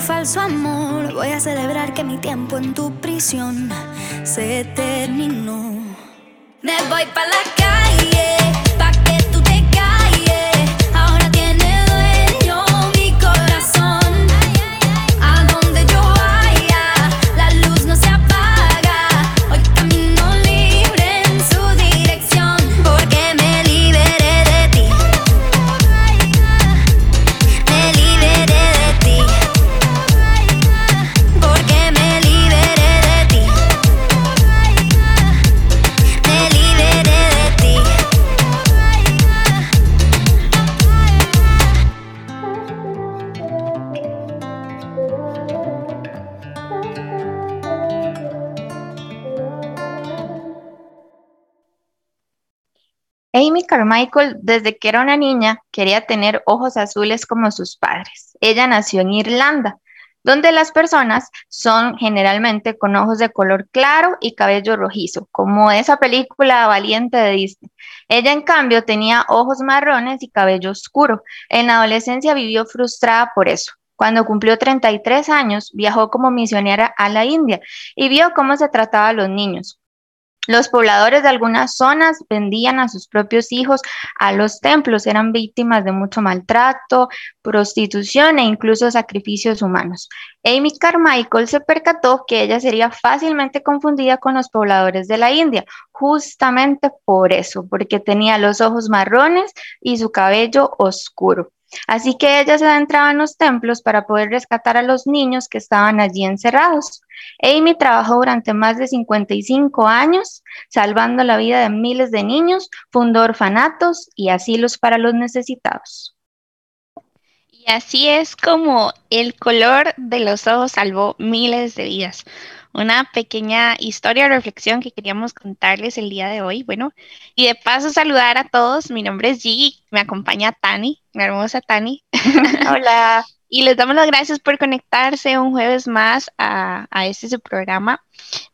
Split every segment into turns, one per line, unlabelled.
falso amor. Voy a celebrar que mi tiempo en tu prisión se terminó. Me voy para la calle.
Carmichael, desde que era una niña, quería tener ojos azules como sus padres. Ella nació en Irlanda, donde las personas son generalmente con ojos de color claro y cabello rojizo, como esa película valiente de Disney. Ella, en cambio, tenía ojos marrones y cabello oscuro. En la adolescencia vivió frustrada por eso. Cuando cumplió 33 años, viajó como misionera a la India y vio cómo se trataba a los niños. Los pobladores de algunas zonas vendían a sus propios hijos a los templos, eran víctimas de mucho maltrato, prostitución e incluso sacrificios humanos. Amy Carmichael se percató que ella sería fácilmente confundida con los pobladores de la India, justamente por eso, porque tenía los ojos marrones y su cabello oscuro. Así que ella se adentraba en los templos para poder rescatar a los niños que estaban allí encerrados. Amy trabajó durante más de 55 años, salvando la vida de miles de niños, fundó orfanatos y asilos para los necesitados.
Y así es como el color de los ojos salvó miles de vidas una pequeña historia o reflexión que queríamos contarles el día de hoy. Bueno, y de paso saludar a todos. Mi nombre es Gigi, me acompaña Tani, mi hermosa Tani.
Hola.
y les damos las gracias por conectarse un jueves más a, a este su programa.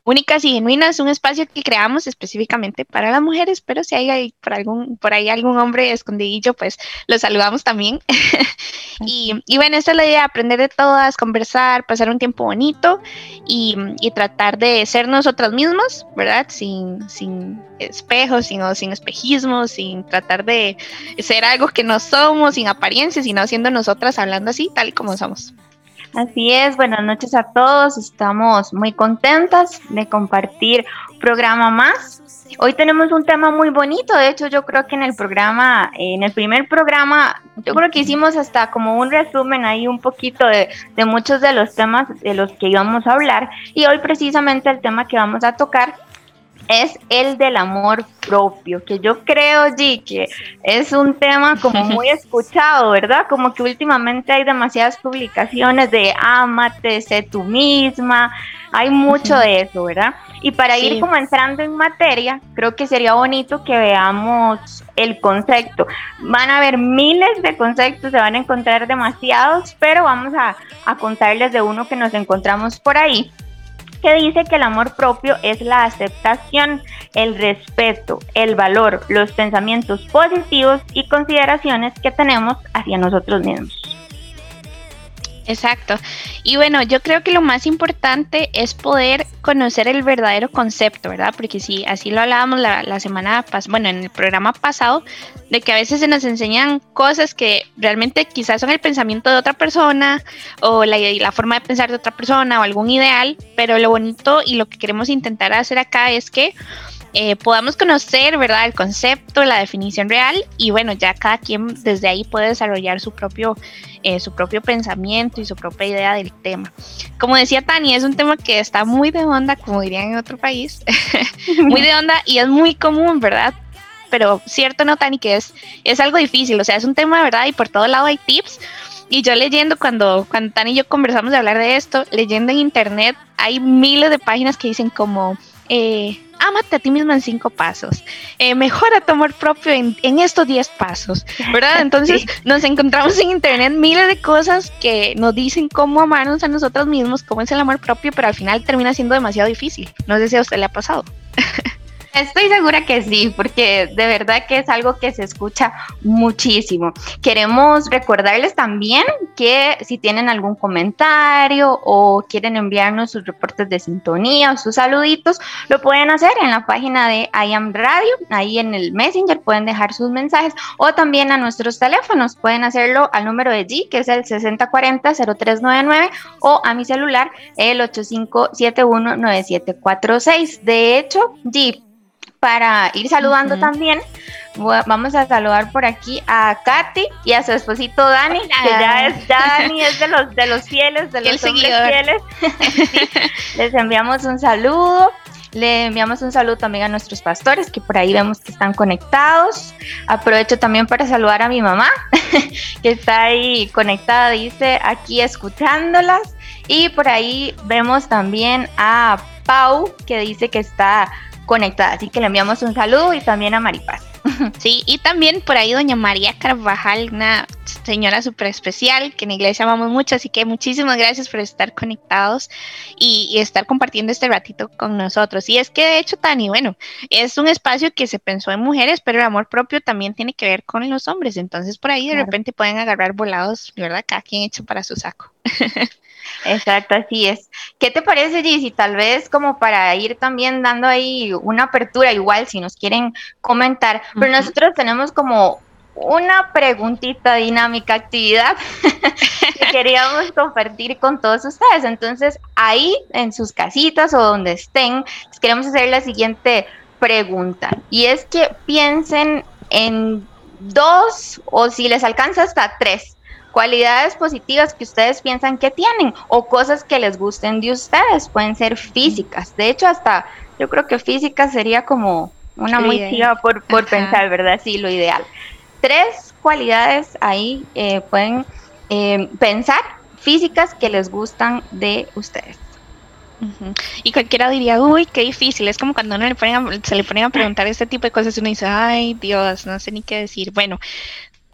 Únicas y Genuinas, un espacio que creamos específicamente para las mujeres, pero si hay por, algún, por ahí algún hombre escondidillo, pues lo saludamos también. y, y, bueno, esta es la idea, aprender de todas, conversar, pasar un tiempo bonito y, y tratar de ser nosotras mismas, ¿verdad? Sin, sin espejos, sin, sin espejismos, sin tratar de ser algo que no somos, sin apariencia, sino siendo nosotras hablando así, tal y como somos.
Así es, buenas noches a todos. Estamos muy contentas de compartir programa más. Hoy tenemos un tema muy bonito. De hecho, yo creo que en el programa, en el primer programa, yo creo que hicimos hasta como un resumen ahí un poquito de muchos de los temas de los que íbamos a hablar. Y hoy precisamente el tema que vamos a tocar es el del amor propio, que yo creo, G, que es un tema como muy escuchado, ¿verdad? Como que últimamente hay demasiadas publicaciones de ámate, sé tú misma, hay mucho de eso, ¿verdad? Y para ir como entrando en materia, creo que sería bonito que veamos el concepto. Van a haber miles de conceptos, se van a encontrar demasiados, pero vamos a, a contarles de uno que nos encontramos por ahí que dice que el amor propio es la aceptación, el respeto, el valor, los pensamientos positivos y consideraciones que tenemos hacia nosotros mismos.
Exacto. Y bueno, yo creo que lo más importante es poder conocer el verdadero concepto, ¿verdad? Porque si así lo hablábamos la, semana pasada, bueno, en el programa pasado, de que a veces se nos enseñan cosas que realmente quizás son el pensamiento de otra persona o la, la forma de pensar de otra persona o algún ideal, pero lo bonito y lo que queremos intentar hacer acá es que eh, podamos conocer, ¿verdad? El concepto, la definición real y bueno, ya cada quien desde ahí puede desarrollar su propio, eh, su propio pensamiento y su propia idea del tema. Como decía Tani, es un tema que está muy de onda, como dirían en otro país, muy de onda y es muy común, ¿verdad? Pero cierto, ¿no, Tani? Que es, es algo difícil, o sea, es un tema, ¿verdad? Y por todo lado hay tips. Y yo leyendo, cuando, cuando Tani y yo conversamos de hablar de esto, leyendo en internet, hay miles de páginas que dicen como, eh, ámate a ti misma en cinco pasos, eh, mejora tu amor propio en, estos diez pasos, ¿verdad? Entonces nos encontramos en internet miles de cosas que nos dicen cómo amarnos a nosotros mismos, cómo es el amor propio, pero al final termina siendo demasiado difícil. No sé si a usted le ha pasado.
Estoy segura que sí, porque de verdad que es algo que se escucha muchísimo. Queremos recordarles también que si tienen algún comentario o quieren enviarnos sus reportes de sintonía o sus saluditos, lo pueden hacer en la página de I Am Radio, ahí en el Messenger pueden dejar sus mensajes o también a nuestros teléfonos, pueden hacerlo al número de G, que es el 6040-0399 o a mi celular el 85719746. De hecho, G, para ir saludando también, vamos a saludar por aquí a Katy y a su esposito Dani, que ya es Dani, es de los de los fieles, de los hombres fieles. les enviamos un saludo. Le enviamos un saludo también a nuestros pastores que por ahí vemos que están conectados. Aprovecho también para saludar a mi mamá que está ahí conectada, dice aquí escuchándolas. Y por ahí vemos también a Pau que dice que está conectada. Así que le enviamos un saludo y también a Maripaz.
Sí, y también por ahí doña María Carvajal, una señora súper especial que en la iglesia amamos mucho, así que muchísimas gracias por estar conectados y, estar compartiendo este ratito con nosotros. Y es que de hecho, Tani, bueno, es un espacio que se pensó en mujeres, pero el amor propio también tiene que ver con los hombres, entonces por ahí de repente pueden agarrar volados, ¿verdad? Cada quien hecho para su saco.
Exacto, así es. ¿Qué te parece, Gis? tal vez como para ir también dando ahí una apertura, igual si nos quieren comentar, pero nosotros tenemos como una preguntita dinámica actividad que queríamos compartir con todos ustedes. Entonces, ahí en sus casitas o donde estén, les queremos hacer la siguiente pregunta. Y es que piensen en dos o si les alcanza hasta tres cualidades positivas que ustedes piensan que tienen o cosas que les gusten de ustedes. Pueden ser físicas. De hecho, hasta yo creo que física sería como una muy chiva por, por pensar, ¿verdad? Sí, lo ideal. Tres cualidades ahí eh, pueden eh, pensar físicas que les gustan de ustedes.
Y cualquiera diría, uy, qué difícil. Es como cuando uno le se le ponen a preguntar este tipo de cosas uno dice, ay, Dios, no sé ni qué decir. Bueno,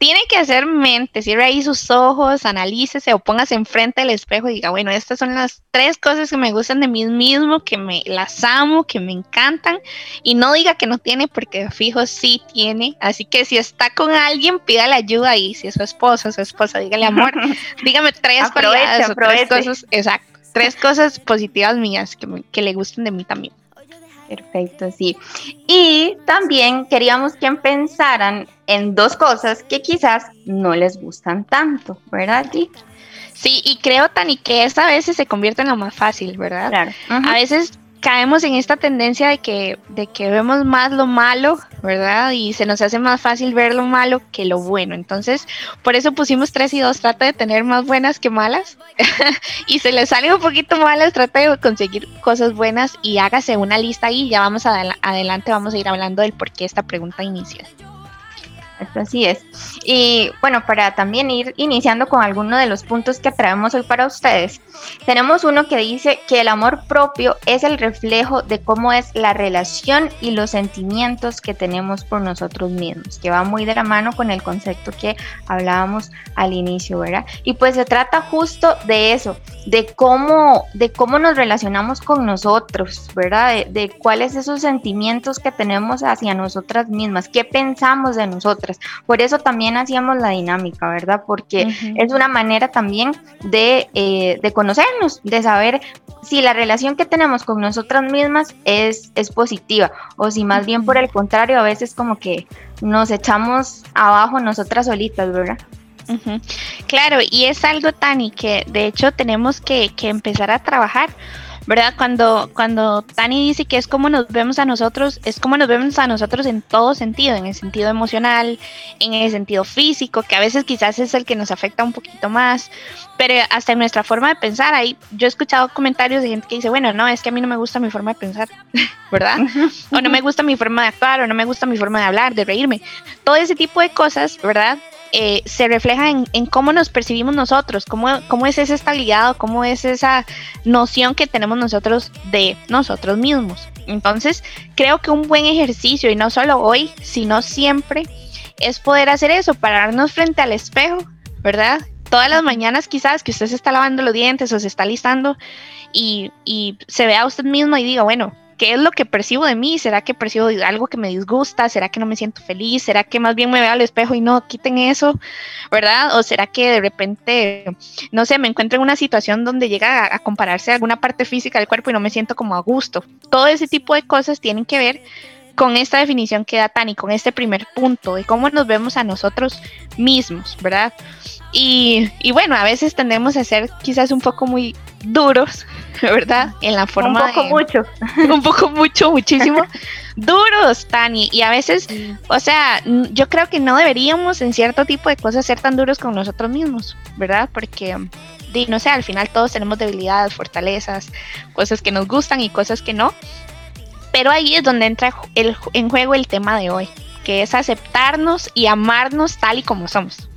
tiene que hacer mente, cierre ahí sus ojos, analícese o póngase enfrente del espejo y diga, bueno, estas son las tres cosas que me gustan de mí mismo, que me las amo, que me encantan, y no diga que no tiene, porque fijo sí tiene. Así que si está con alguien, pídale ayuda y si es su esposo, su esposa, dígale amor, dígame tres cosas, exacto, tres cosas positivas mías que, que le gusten de mí también.
Perfecto, sí. Y también queríamos que pensaran en dos cosas que quizás no les gustan tanto, ¿verdad,
Sí, y creo, Tani, que esta a veces se convierte en lo más fácil, ¿verdad? Claro. A veces caemos en esta tendencia de que, de que vemos más lo malo, ¿verdad? Y se nos hace más fácil ver lo malo que lo bueno. Entonces, por eso pusimos tres y dos, trata de tener más buenas que malas. y se le salen un poquito malas, trata de conseguir cosas buenas y hágase una lista ahí. Ya vamos adelante, vamos a ir hablando del por qué esta pregunta inicial
así es. Y bueno, para también ir iniciando con alguno de los puntos que traemos hoy para ustedes, tenemos uno que dice que el amor propio es el reflejo de cómo es la relación y los sentimientos que tenemos por nosotros mismos, que va muy de la mano con el concepto que hablábamos al inicio, ¿verdad? Y pues se trata justo de eso, de cómo, de cómo nos relacionamos con nosotros, ¿verdad? De, de cuáles esos sentimientos que tenemos hacia nosotras mismas, qué pensamos de nosotras por eso también hacíamos la dinámica, ¿verdad? Porque es una manera también eh, de, conocernos, de saber si la relación que tenemos con nosotras mismas es, es positiva o si más bien por el contrario a veces como que nos echamos abajo nosotras solitas, ¿verdad?
Claro, y es algo, Tani, que de hecho tenemos que, que empezar a trabajar ¿verdad? Cuando, cuando Tani dice que es como nos vemos a nosotros, es como nos vemos a nosotros en todo sentido, en el sentido emocional, en el sentido físico, que a veces quizás es el que nos afecta un poquito más, pero hasta en nuestra forma de pensar, ahí yo he escuchado comentarios de gente que dice, bueno, no, es que a mí no me gusta mi forma de pensar, ¿verdad? o no me gusta mi forma de actuar, o no me gusta mi forma de hablar, de reírme, todo ese tipo de cosas, ¿verdad? Eh, se refleja en, cómo nos percibimos nosotros, cómo, cómo es ese estabilidad, cómo es esa noción que tenemos nosotros de nosotros mismos. Entonces, creo que un buen ejercicio, y no solo hoy, sino siempre, es poder hacer eso, pararnos frente al espejo, ¿verdad? Todas las mañanas quizás que usted se está lavando los dientes o se está listando y, y se vea a usted mismo y diga, bueno, ¿qué es lo que percibo de mí? ¿Será que percibo algo que me disgusta? ¿Será que no me siento feliz? ¿Será que más bien me veo al espejo y no quiten eso? ¿Verdad? ¿O será que de repente, no sé, me encuentro en una situación donde llega a, a compararse alguna parte física del cuerpo y no me siento como a gusto? Todo ese tipo de cosas tienen que ver con esta definición que da Tani, con este primer punto de cómo nos vemos a nosotros mismos, ¿verdad? Y, y, bueno, a veces tendemos a ser quizás un poco muy duros, ¿verdad? En la forma.
Un poco mucho.
Un poco mucho, muchísimo. duros, Tani. Y a veces, o sea, yo creo que no deberíamos en cierto tipo de cosas ser tan duros con nosotros mismos, ¿verdad? Porque, no sé, al final todos tenemos debilidades, fortalezas, cosas que nos gustan y cosas que no. Pero ahí es donde entra el, en juego el tema de hoy, que es aceptarnos y amarnos tal y como somos.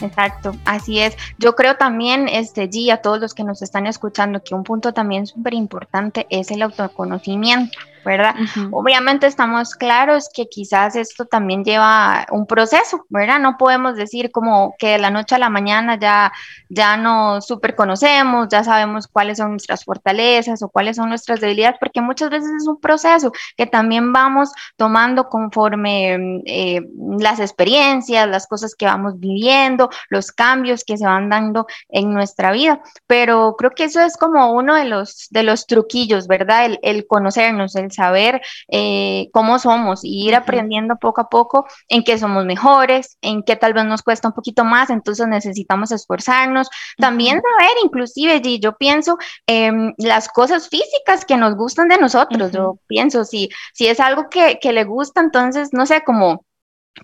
Exacto, así es. Yo creo también, este, G, a todos los que nos están escuchando, que un punto también súper importante es el autoconocimiento. ¿Verdad? Obviamente estamos claros que quizás esto también lleva un proceso, ¿verdad? No podemos decir como que de la noche a la mañana ya, ya nos super conocemos, ya sabemos cuáles son nuestras fortalezas o cuáles son nuestras debilidades, porque muchas veces es un proceso que también vamos tomando conforme eh, las experiencias, las cosas que vamos viviendo, los cambios que se van dando en nuestra vida. Pero creo que eso es como uno de los, de los truquillos, ¿verdad? El, el conocernos, el saber eh, cómo somos y ir aprendiendo poco a poco en qué somos mejores, en qué tal vez nos cuesta un poquito más, entonces necesitamos esforzarnos. También saber, inclusive, yo pienso em, las cosas físicas que nos gustan de nosotros, yo pienso, si, si es algo que, que le gusta, entonces, no sé, como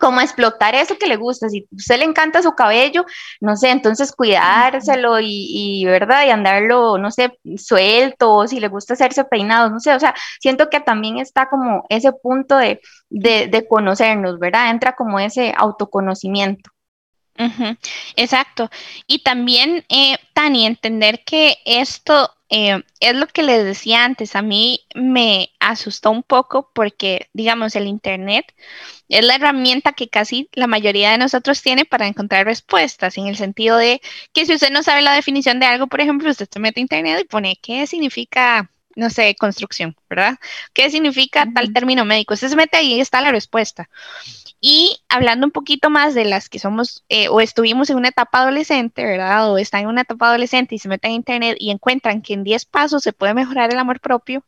como explotar eso que le gusta. Si a usted le encanta su cabello, no sé, entonces cuidárselo y, ¿verdad? Y andarlo, no sé, suelto, o si le gusta hacerse peinados, no sé, o sea, siento que también está como ese punto de, de, conocernos, ¿verdad? Entra como ese autoconocimiento.
Exacto. Y también, eh, Tani, entender que esto eh, es lo que les decía antes, a mí me asustó un poco porque, digamos, el Internet es la herramienta que casi la mayoría de nosotros tiene para encontrar respuestas, en el sentido de que si usted no sabe la definición de algo, por ejemplo, usted se mete a Internet y pone qué significa no sé, construcción, ¿verdad? ¿Qué significa tal término médico? Usted se mete ahí y está la respuesta. Y hablando un poquito más de las que somos eh, o estuvimos en una etapa adolescente, ¿verdad? O están en una etapa adolescente y se meten a internet y encuentran que en 10 pasos se puede mejorar el amor propio.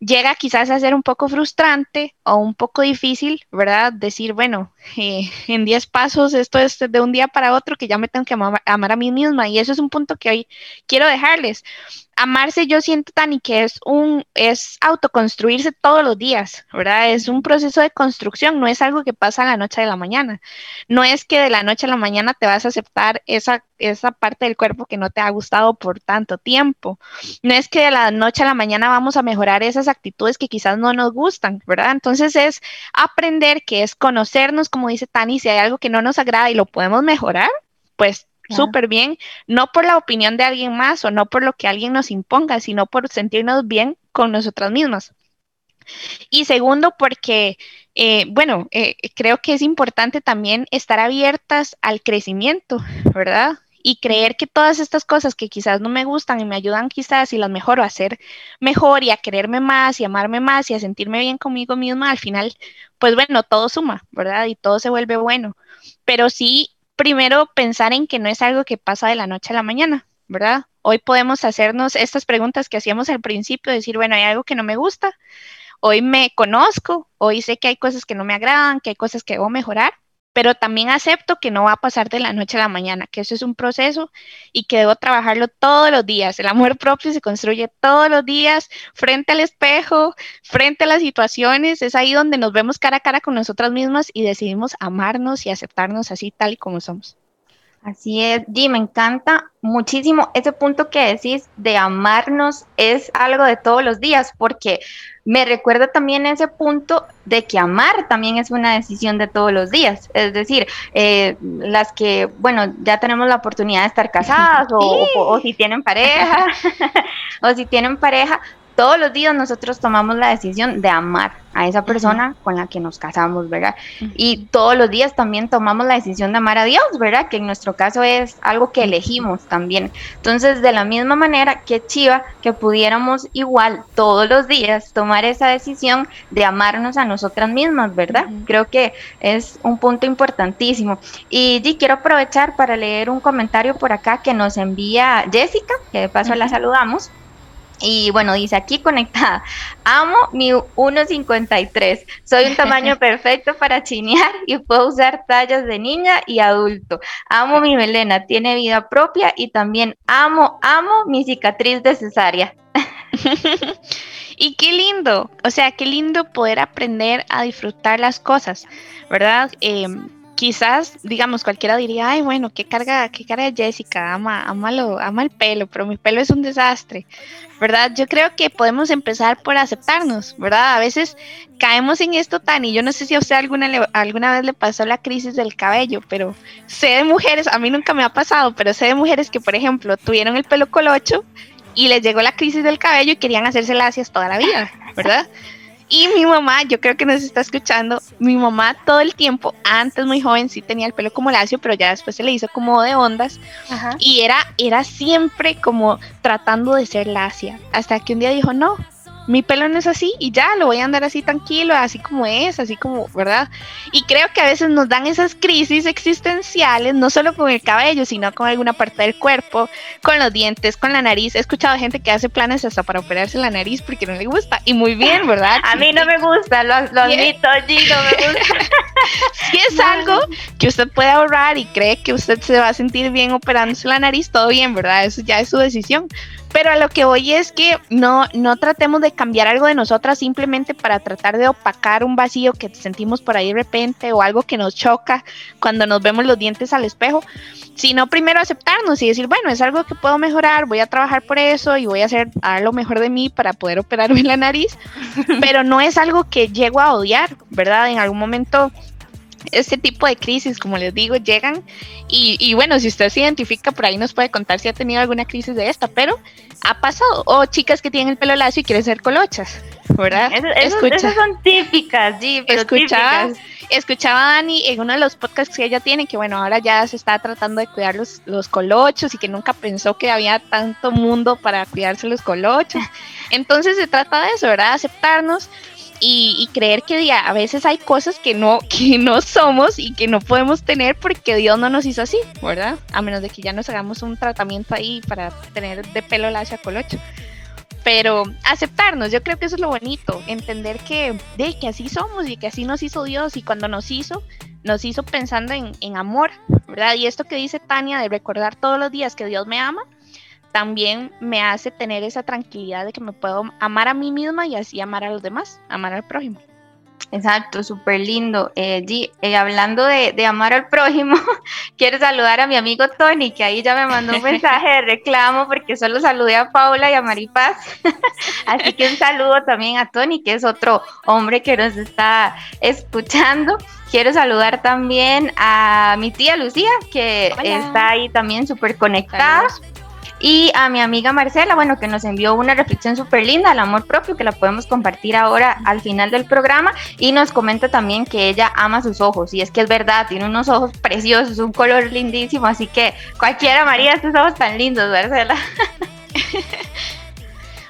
Llega quizás a ser un poco frustrante o un poco difícil, ¿verdad? Decir, bueno, eh, en 10 pasos esto es de un día para otro que ya me tengo que amar, amar a mí misma y eso es un punto que hoy quiero dejarles amarse yo siento, Tani, que es un, es autoconstruirse todos los días, ¿verdad? Es un proceso de construcción, no es algo que pasa a la noche de la mañana. No es que de la noche a la mañana te vas a aceptar esa, esa parte del cuerpo que no te ha gustado por tanto tiempo. No es que de la noche a la mañana vamos a mejorar esas actitudes que quizás no nos gustan, ¿verdad? Entonces es aprender que es conocernos, como dice Tani, si hay algo que no nos agrada y lo podemos mejorar, pues súper bien, no por la opinión de alguien más o no por lo que alguien nos imponga, sino por sentirnos bien con nosotras mismas. Y segundo, porque, eh, bueno, eh, creo que es importante también estar abiertas al crecimiento, ¿verdad? Y creer que todas estas cosas que quizás no me gustan y me ayudan quizás y las mejoro a ser mejor y a quererme más y amarme más y a sentirme bien conmigo misma, al final, pues bueno, todo suma, ¿verdad? Y todo se vuelve bueno. Pero sí primero pensar en que no es algo que pasa de la noche a la mañana, ¿verdad? Hoy podemos hacernos estas preguntas que hacíamos al principio, decir, bueno, hay algo que no me gusta, hoy me conozco, hoy sé que hay cosas que no me agradan, que hay cosas que debo mejorar, pero también acepto que no va a pasar de la noche a la mañana, que eso es un proceso y que debo trabajarlo todos los días. El amor propio se construye todos los días frente al espejo, frente a las situaciones, es ahí donde nos vemos cara a cara con nosotras mismas y decidimos amarnos y aceptarnos así tal y como somos.
Así es, Jim, me encanta muchísimo ese punto que decís de amarnos es algo de todos los días, porque me recuerda también ese punto de que amar también es una decisión de todos los días. Es decir, eh, las que, bueno, ya tenemos la oportunidad de estar casadas o, o si tienen pareja, o si tienen pareja, todos los días nosotros tomamos la decisión de amar a esa persona con la que nos casamos, ¿verdad? Y todos los días también tomamos la decisión de amar a Dios, ¿verdad? Que en nuestro caso es algo que elegimos también. Entonces, de la misma manera, que chiva que pudiéramos igual todos los días tomar esa decisión de amarnos a nosotras mismas, ¿verdad? Creo que es un punto importantísimo. Y sí, quiero aprovechar para leer un comentario por acá que nos envía Jessica, que de paso la saludamos. Y bueno, dice aquí conectada, amo mi 1.53, soy un tamaño perfecto para chinear y puedo usar tallas de niña y adulto. Amo mi melena, tiene vida propia y también amo, amo mi cicatriz de cesárea.
y qué lindo, o sea, qué lindo poder aprender a disfrutar las cosas, ¿verdad? Eh, quizás, digamos, cualquiera diría, ay, bueno, qué carga, qué carga Jessica, ama, ama, ama el pelo, pero mi pelo es un desastre, ¿verdad? Yo creo que podemos empezar por aceptarnos, ¿verdad? A veces caemos en esto tan, y yo no sé si a usted alguna, alguna vez le pasó la crisis del cabello, pero sé de mujeres, a mí nunca me ha pasado, pero sé de mujeres que, por ejemplo, tuvieron el pelo colocho y les llegó la crisis del cabello y querían hacerse lacias toda la vida, ¿verdad? Y mi mamá, yo creo que nos está escuchando, mi mamá todo el tiempo, antes muy joven sí tenía el pelo como lacio, pero ya después se le hizo como de ondas. Y era, era siempre como tratando de ser lacia. Hasta que un día dijo, no, mi pelo no es así y ya lo voy a andar así tranquilo, así como es, así como, ¿verdad? Y creo que a veces nos dan esas crisis existenciales, no solo con el cabello, sino con alguna parte del cuerpo, con los dientes, con la nariz. He escuchado gente que hace planes hasta para operarse la nariz porque no le gusta. Y muy bien, ¿verdad?
a mí no me gusta, lo, lo admito, allí no me gusta.
si es algo que usted puede ahorrar y cree que usted se va a sentir bien operándose la nariz, todo bien, ¿verdad? Eso ya es su decisión. Pero a lo que voy es que no, no tratemos de cambiar algo de nosotras simplemente para tratar de opacar un vacío que sentimos por ahí de repente o algo que nos choca cuando nos vemos los dientes al espejo, sino primero aceptarnos y decir, bueno, es algo que puedo mejorar, voy a trabajar por eso y voy a hacer a lo mejor de mí para poder operarme la nariz, pero no es algo que llego a odiar, ¿verdad? En algún momento este tipo de crisis, como les digo, llegan y, bueno, si usted se identifica por ahí nos puede contar si ha tenido alguna crisis de esta, pero ha pasado. O chicas que tienen el pelo lacio y quieren ser colochas, ¿verdad?
esas son típicas, sí, pero
escuchaba, escuchaba a Dani en uno de los podcasts que ella tiene, que bueno, ahora ya se está tratando de cuidar los, los colochos y que nunca pensó que había tanto mundo para cuidarse los colochos. Entonces se trata de eso, ¿verdad? Aceptarnos y, creer que a veces hay cosas que no, que no somos y que no podemos tener porque Dios no nos hizo así, ¿verdad? A menos de que ya nos hagamos un tratamiento ahí para tener de pelo lacio colocho. Pero aceptarnos, yo creo que eso es lo bonito, entender que, de, que así somos y que así nos hizo Dios y cuando nos hizo, nos hizo pensando en, en amor, ¿verdad? Y esto que dice Tania de recordar todos los días que Dios me ama, también me hace tener esa tranquilidad de que me puedo amar a mí misma y así amar a los demás, amar al prójimo.
Exacto, súper lindo. Eh, eh, hablando de, amar al prójimo, quiero saludar a mi amigo Tony, que ahí ya me mandó un mensaje de reclamo porque solo saludé a Paula y a Maripaz. Así que un saludo también a Tony, que es otro hombre que nos está escuchando. Quiero saludar también a mi tía Lucía, que está ahí también súper conectada. Y a mi amiga Marcela, bueno, que nos envió una reflexión súper linda al amor propio, que la podemos compartir ahora al final del programa. Y nos comenta también que ella ama sus ojos. Y es que es verdad, tiene unos ojos preciosos, un color lindísimo. Así que cualquiera, María, estos ojos tan lindos, Marcela.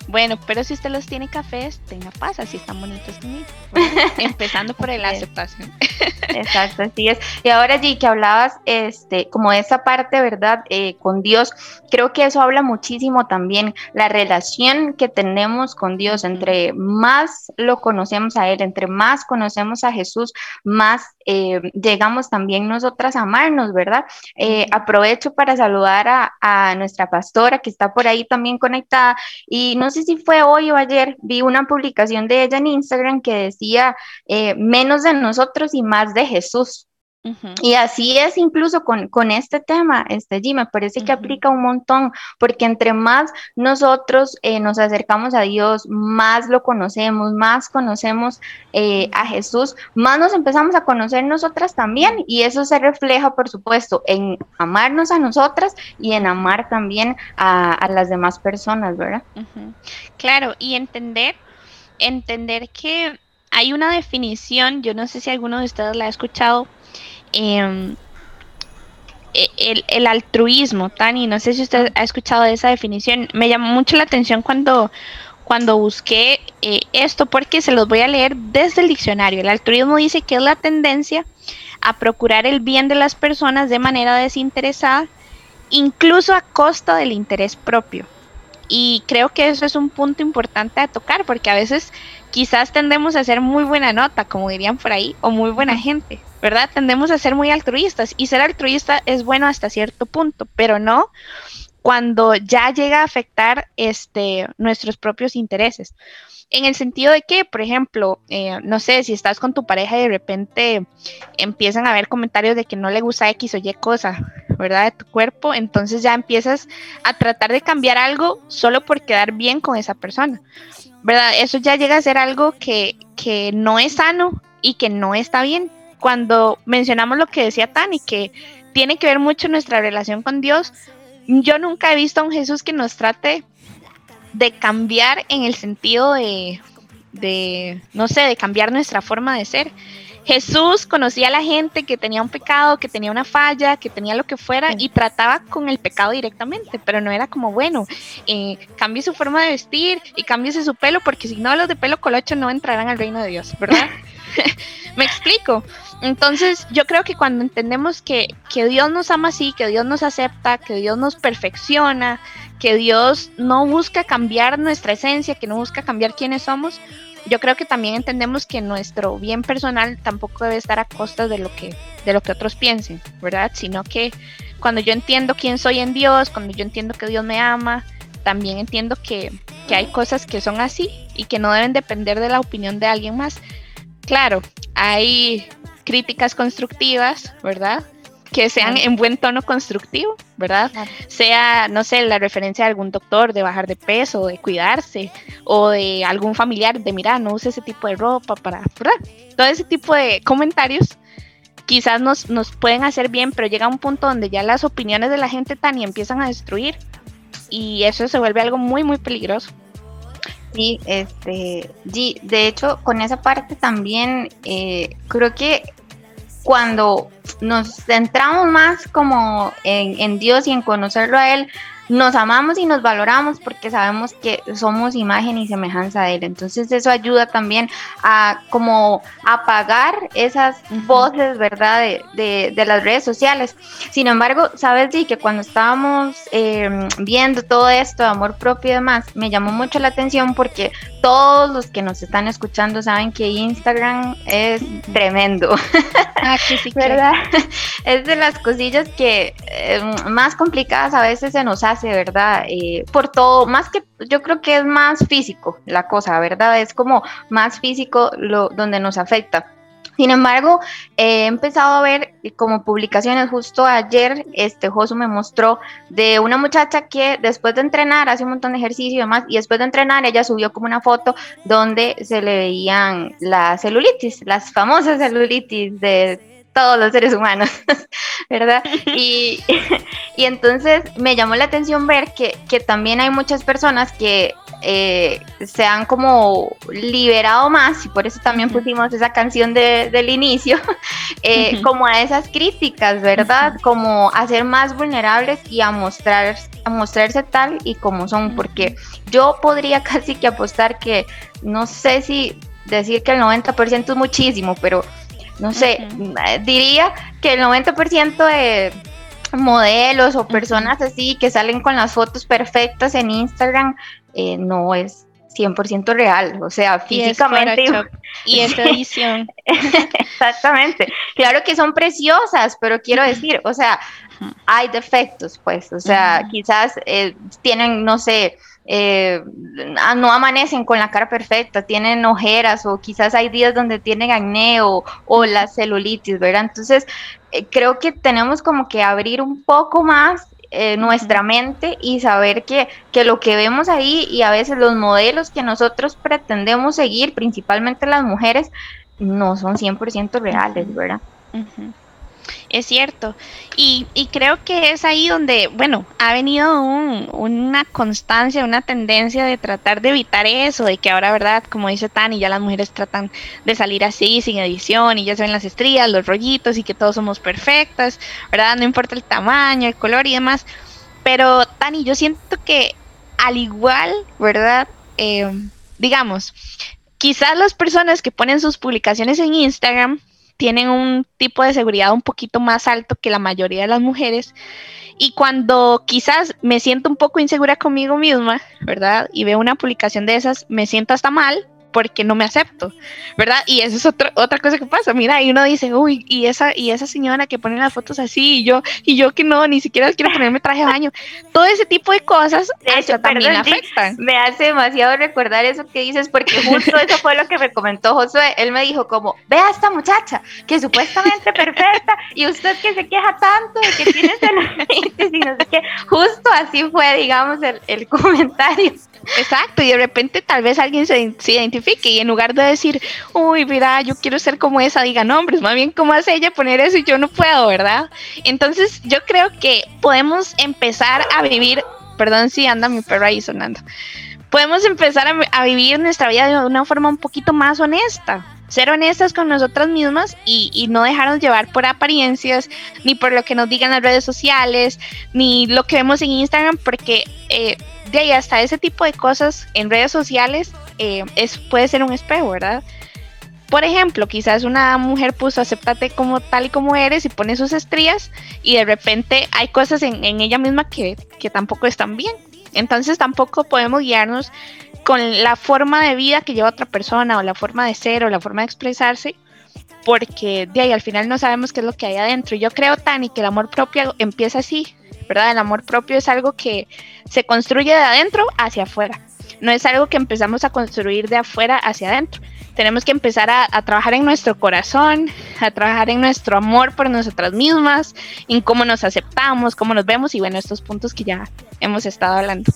Bueno, pero si usted los tiene cafés, tenga paz, así están bonitos conmigo. empezando por la aceptación.
Exacto, así es. Y ahora, sí que hablabas este, como de esa parte, ¿verdad? Eh, con Dios, creo que eso habla muchísimo también, la relación que tenemos con Dios, entre más lo conocemos a Él, entre más conocemos a Jesús, más eh, llegamos también nosotras a amarnos, ¿verdad? Eh, aprovecho para saludar a, a nuestra pastora que está por ahí también conectada y no sé si fue hoy o ayer, vi una publicación de ella en Instagram que decía eh, menos de nosotros y más de Jesús. Y así es incluso con, con, este tema, este G, me parece que aplica un montón, porque entre más nosotros eh, nos acercamos a Dios, más lo conocemos, más conocemos eh, a Jesús, más nos empezamos a conocer nosotras también, y eso se refleja, por supuesto, en amarnos a nosotras y en amar también a, a las demás personas, ¿verdad?
Claro, y entender, entender que hay una definición, yo no sé si alguno de ustedes la ha escuchado, Em, e, el, altruismo, Tani, no sé si usted ha escuchado esa definición, me llamó mucho la atención cuando, cuando busqué eh, esto porque se los voy a leer desde el diccionario. El altruismo dice que es la tendencia a procurar el bien de las personas de manera desinteresada, incluso a costa del interés propio. Y creo que eso es un punto importante a tocar porque a veces quizás tendemos a ser muy buena nota, como dirían por ahí, o muy buena gente, ¿verdad? Tendemos a ser muy altruistas y ser altruista es bueno hasta cierto punto, pero no cuando ya llega a afectar este, nuestros propios intereses. En el sentido de que, por ejemplo, eh, no sé, si estás con tu pareja y de repente empiezan a haber comentarios de que no le gusta X o Y cosa, ¿verdad? De tu cuerpo, entonces ya empiezas a tratar de cambiar algo solo por quedar bien con esa persona, ¿verdad? Eso ya llega a ser algo que, que no es sano y que no está bien cuando mencionamos lo que decía Tani, que tiene que ver mucho nuestra relación con Dios, yo nunca he visto a un Jesús que nos trate de cambiar en el sentido de, de, no sé, de cambiar nuestra forma de ser. Jesús conocía a la gente que tenía un pecado, que tenía una falla, que tenía lo que fuera y trataba con el pecado directamente, pero no era como, bueno, eh, cambie su forma de vestir y cámbiese su pelo, porque si no, los de pelo colocho no entrarán al reino de Dios, ¿verdad? Me explico. Entonces, yo creo que cuando entendemos que, que Dios nos ama así, que Dios nos acepta, que Dios nos perfecciona, que Dios no busca cambiar nuestra esencia, que no busca cambiar quiénes somos, yo creo que también entendemos que nuestro bien personal tampoco debe estar a costa de lo que, de lo que otros piensen, ¿verdad? Sino que cuando yo entiendo quién soy en Dios, cuando yo entiendo que Dios me ama, también entiendo que, que hay cosas que son así y que no deben depender de la opinión de alguien más. Claro, hay críticas constructivas, ¿verdad? Que sean en buen tono constructivo, ¿verdad? Sea, no sé, la referencia de algún doctor de bajar de peso, de cuidarse, o de algún familiar de, mira, no use ese tipo de ropa para, ¿verdad? Todo ese tipo de comentarios quizás nos, nos pueden hacer bien, pero llega un punto donde ya las opiniones de la gente tan y empiezan a destruir y eso se vuelve algo muy, muy peligroso.
Sí, este, de hecho, con esa parte también eh, creo que cuando nos centramos más como en, en Dios y en conocerlo a Él, nos amamos y nos valoramos porque sabemos que somos imagen y semejanza de él. Entonces eso ayuda también a como apagar esas voces, ¿verdad? De, de, las redes sociales. Sin embargo, sabes, sí, que cuando estábamos em, viendo todo esto de amor propio y demás, me llamó mucho la atención porque todos los que nos están escuchando saben que Instagram es tremendo. Ah, sí, ¿verdad? Es de las cosillas que em, más complicadas a veces se nos hacen ¿verdad? Eh, por todo, más que yo creo que es más físico la cosa, ¿verdad? Es como más físico lo donde nos afecta. Sin embargo, he empezado a ver como publicaciones justo ayer, este Josu me mostró de una muchacha que después de entrenar hace un montón de ejercicio y demás, y después de entrenar ella subió como una foto donde se le veían las celulitis, las famosas celulitis de todos los seres humanos, ¿verdad? Y, y, entonces me llamó la atención ver que, que también hay muchas personas que eh, se han como liberado más, y por eso también pusimos esa canción de, del inicio, eh, como a esas críticas, ¿verdad? Como a ser más vulnerables y a, mostrar, a mostrarse tal y como son, porque yo podría casi que apostar que, no sé si decir que el 90% es muchísimo, pero no sé, diría que el 90% de modelos o personas así que salen con las fotos perfectas en Instagram eh, no es 100% real, o sea, físicamente.
Y esta edición.
Exactamente. Claro que son preciosas, pero quiero decir, o sea, hay defectos, pues, o sea, quizás eh, tienen, no sé, eh, ah, no amanecen con la cara perfecta, tienen ojeras o quizás hay días donde tienen acné o, la celulitis, ¿verdad? Entonces, eh, creo que tenemos como que abrir un poco más eh, nuestra mente y saber que, que, lo que vemos ahí y a veces los modelos que nosotros pretendemos seguir, principalmente las mujeres, no son 100% reales, ¿verdad?
Es cierto. Y, creo que es ahí donde, bueno, ha venido una constancia, una tendencia de tratar de evitar eso, de que ahora, ¿verdad? Como dice Tani, ya las mujeres tratan de salir así, sin edición, y ya se ven las estrías, los rollitos, y que todos somos perfectas, ¿verdad? No importa el tamaño, el color y demás. Pero, Tani, yo siento que al igual, ¿verdad? Eh, digamos, quizás las personas que ponen sus publicaciones en Instagram tienen un tipo de seguridad un poquito más alto que la mayoría de las mujeres. Y cuando quizás me siento un poco insegura conmigo misma, ¿verdad? Y veo una publicación de esas, me siento hasta mal porque no me acepto, ¿verdad? Y eso es otra, otra cosa que pasa, mira, y uno dice, uy, y esa, y esa señora que pone las fotos así, y yo, y yo que no, ni siquiera quiero ponerme traje de baño, todo ese tipo de cosas
de también afectan. Me hace demasiado recordar eso que dices, porque justo eso fue lo que me comentó Josué, él me dijo como, ve a esta muchacha, que supuestamente perfecta, y usted que se queja tanto de que tiene celulitis y no sé qué, justo así fue, digamos, el, el comentario.
Exacto, y de repente tal vez alguien se, se, y en lugar de decir, uy, mira, yo quiero ser como esa, diga nombres, más bien como hace ella poner eso y yo no puedo, ¿verdad? Entonces yo creo que podemos empezar a vivir, perdón si anda mi perro ahí sonando, podemos empezar a, vivir nuestra vida de una forma un poquito más honesta, ser honestas con nosotras mismas y, no dejarnos llevar por apariencias, ni por lo que nos digan las redes sociales, ni lo que vemos en Instagram, porque eh, de ahí hasta ese tipo de cosas en redes sociales eh, es, puede ser un espejo, ¿verdad? Por ejemplo, quizás una mujer puso acéptate como tal y como eres y pone sus estrías y de repente hay cosas en, ella misma que, que tampoco están bien. Entonces tampoco podemos guiarnos con la forma de vida que lleva otra persona o la forma de ser o la forma de expresarse porque de ahí al final no sabemos qué es lo que hay adentro. Yo creo, Tani, que el amor propio empieza así, ¿verdad? El amor propio es algo que se construye de adentro hacia afuera. No es algo que empezamos a construir de afuera hacia adentro. Tenemos que empezar a, trabajar en nuestro corazón, a trabajar en nuestro amor por nosotras mismas, en cómo nos aceptamos, cómo nos vemos y bueno, estos puntos que ya hemos estado hablando.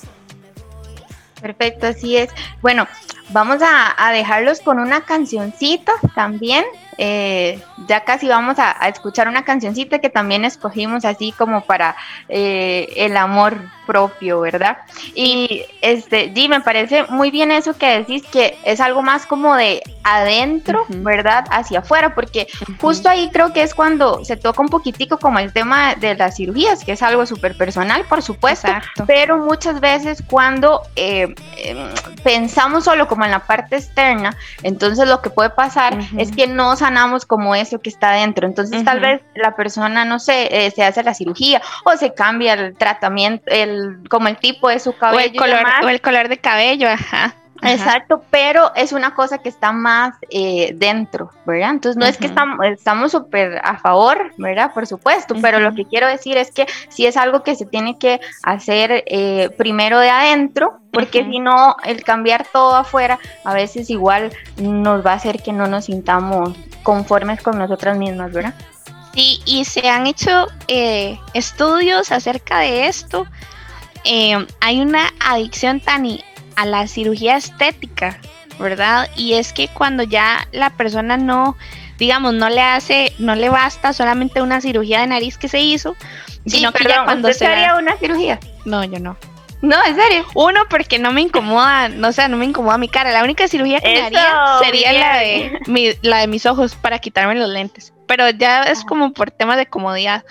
Perfecto, así es. Bueno, vamos a, dejarlos con una cancioncita también. Eh, ya casi vamos a, escuchar una cancioncita que también escogimos así como para eh, el amor propio, ¿verdad? Y este, G, me parece muy bien eso que decís, que es algo más como de adentro, ¿verdad? Hacia afuera, porque justo ahí creo que es cuando se toca un poquitico como el tema de las cirugías, que es algo súper personal, por supuesto, pero muchas veces cuando eh, pensamos solo como en la parte externa, entonces lo que puede pasar es que no sanamos como eso que está adentro, entonces tal vez la persona, no sé, eh, se hace la cirugía o se cambia el tratamiento, el como el tipo de su cabello.
O el color, o el color de cabello, ajá.
Exacto, pero es una cosa que está más eh, dentro, ¿verdad? Entonces no es que estamos súper a favor, ¿verdad? Por supuesto, pero lo que quiero decir es que sí es algo que se tiene que hacer eh, primero de adentro, porque si no, el cambiar todo afuera a veces igual nos va a hacer que no nos sintamos conformes con nosotras mismas, ¿verdad?
Sí, y se han hecho eh, estudios acerca de esto eh, hay una adicción tan a la cirugía estética, ¿verdad? Y es que cuando ya la persona no, digamos, no le hace, no le basta solamente una cirugía de nariz que se hizo,
sino que ya cuando se haría una cirugía.
No, yo no.
No, en serio.
Uno, porque no me incomoda, no sé, no me incomoda mi cara. La única cirugía que me haría sería la de, la de mis ojos para quitarme los lentes. Pero ya es como por temas de comodidad.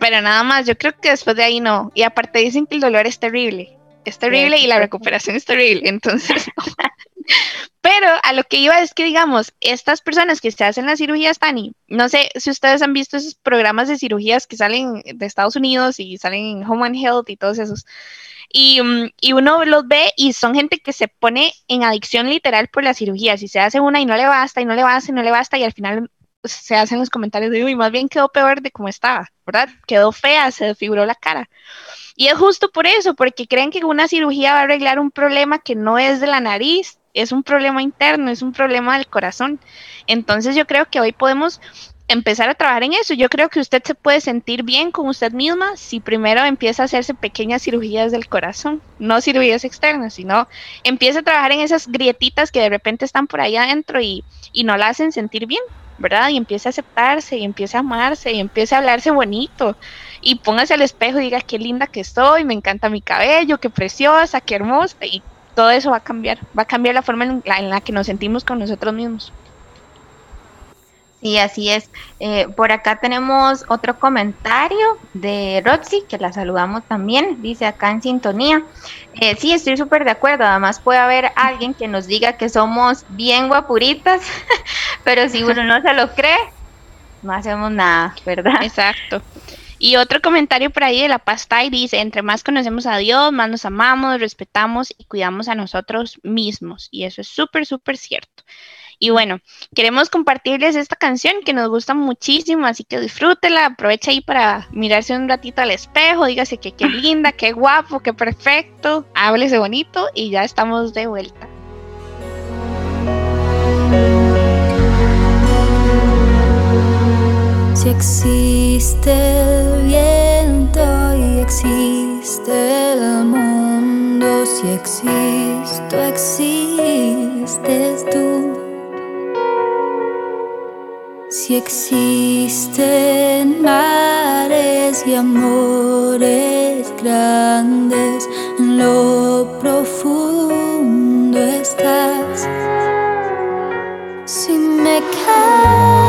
Pero nada más, yo creo que después de ahí no. Y aparte dicen que el dolor es terrible. Es terrible y la recuperación es terrible. Entonces, Pero a lo que iba es que, digamos, estas personas que se hacen las cirugías, Tani, no sé si ustedes han visto esos programas de cirugías que salen de Estados Unidos y salen en Home and Health y todos esos. Mm, y, uno los ve y son gente que se pone en adicción literal por la cirugía. Si se hace una y no le basta, y no le basta, y no le basta, y al final se hacen los comentarios de, uy, más bien quedó peor de cómo estaba, ¿verdad? Quedó fea, se desfiguró la cara. Y es justo por eso, porque creen que una cirugía va a arreglar un problema que no es de la nariz, es un problema interno, es un problema del corazón. Entonces yo creo que hoy podemos empezar a trabajar en eso. Yo creo que usted se puede sentir bien con usted misma si primero empieza a hacerse pequeñas cirugías del corazón, no cirugías externas, sino empieza a trabajar en esas grietitas que de repente están por ahí adentro y, y no la hacen sentir bien, ¿verdad? Y empieza a aceptarse y empieza a amarse y empieza a hablarse bonito y póngase al espejo y diga qué linda que estoy, me encanta mi cabello, qué preciosa, qué hermosa y todo eso va a cambiar, va a cambiar la forma en la que nos sentimos con nosotros mismos.
Sí, así es. Eh, por acá tenemos otro comentario de Roxy, que la saludamos también. Dice acá en sintonía. Eh, sí, estoy súper de acuerdo. Además puede haber alguien que nos diga que somos bien guapuritas, pero si uno no se lo cree, no hacemos nada, ¿verdad?
Exacto. Y otro comentario por ahí de la pasta y dice, entre más conocemos a Dios, más nos amamos, respetamos y cuidamos a nosotros mismos. Y eso es súper, súper cierto. Y bueno, queremos compartirles esta canción que nos gusta muchísimo, así que disfrútela, aprovecha ahí para mirarse un ratito al espejo, dígase que qué linda, qué guapo, qué perfecto, háblese bonito y ya estamos de vuelta.
Si existe el viento y existe el mundo, si existo, existes tú. Si existen mares y amores grandes, en lo profundo estás. Si me me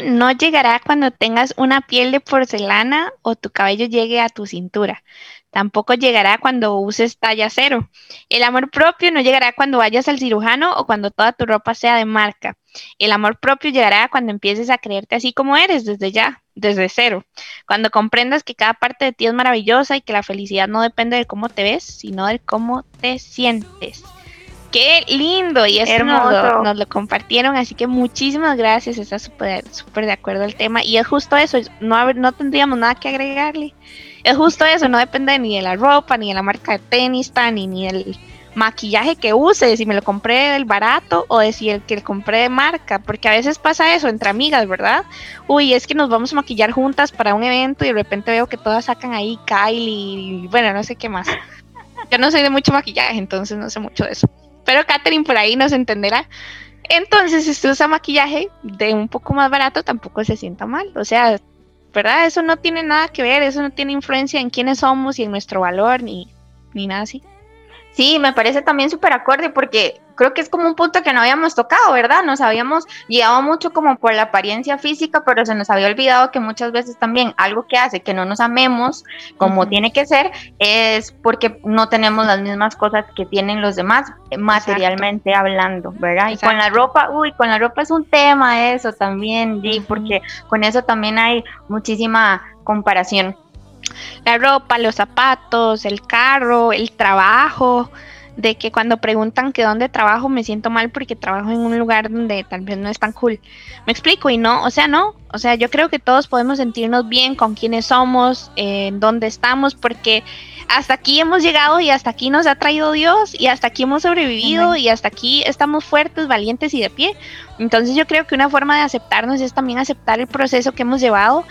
no llegará cuando tengas una piel de porcelana o tu cabello llegue a tu cintura. Tampoco llegará cuando uses talla cero. El amor propio no llegará cuando vayas al cirujano o cuando toda tu ropa sea de marca. El amor propio llegará cuando empieces a creerte así como eres desde ya, desde cero. Cuando comprendas que cada parte de ti es maravillosa y que la felicidad no depende de cómo te ves, sino de cómo te sientes. Qué lindo y eso nos lo, compartieron, así que muchísimas gracias, está súper súper de acuerdo al tema y es justo eso, no, no tendríamos nada que agregarle. Es justo eso, no depende ni de la ropa, ni de la marca de tenis, ni, ni del maquillaje que use, si me lo compré del barato o de si el que compré de marca, porque a veces pasa eso entre amigas, ¿verdad? Uy, es que nos vamos a maquillar juntas para un evento y de repente veo que todas sacan ahí Kylie y bueno, no sé qué más. Yo no soy de mucho maquillaje, entonces no sé mucho de eso. Pero Katherine por ahí nos entenderá. Entonces, si usted usa maquillaje de un poco más barato, tampoco se sienta mal. O sea, ¿verdad? Eso no tiene nada que ver, eso no tiene influencia en quiénes somos y en nuestro valor, ni, ni nada así.
Sí, me parece también súper acorde porque creo que es como un punto que no habíamos tocado, ¿verdad? Nos habíamos guiado mucho como por la apariencia física, pero se nos había olvidado que muchas veces también algo que hace que no nos amemos como tiene que ser es porque no tenemos las mismas cosas que tienen los demás materialmente hablando, ¿verdad? Y con la ropa, uy, con la ropa es un tema eso también, porque con eso también hay muchísima comparación
la ropa, los zapatos, el carro, el trabajo, de que cuando preguntan que dónde trabajo me siento mal porque trabajo en un lugar donde tal vez no es tan cool. Me explico y no, o sea, no, o sea, yo creo que todos podemos sentirnos bien con quienes somos, en dónde estamos, porque hasta aquí hemos llegado y hasta aquí nos ha traído Dios y hasta aquí hemos sobrevivido y hasta aquí estamos fuertes, valientes y de pie. Entonces yo creo que una forma de aceptarnos es también aceptar el proceso que hemos llevado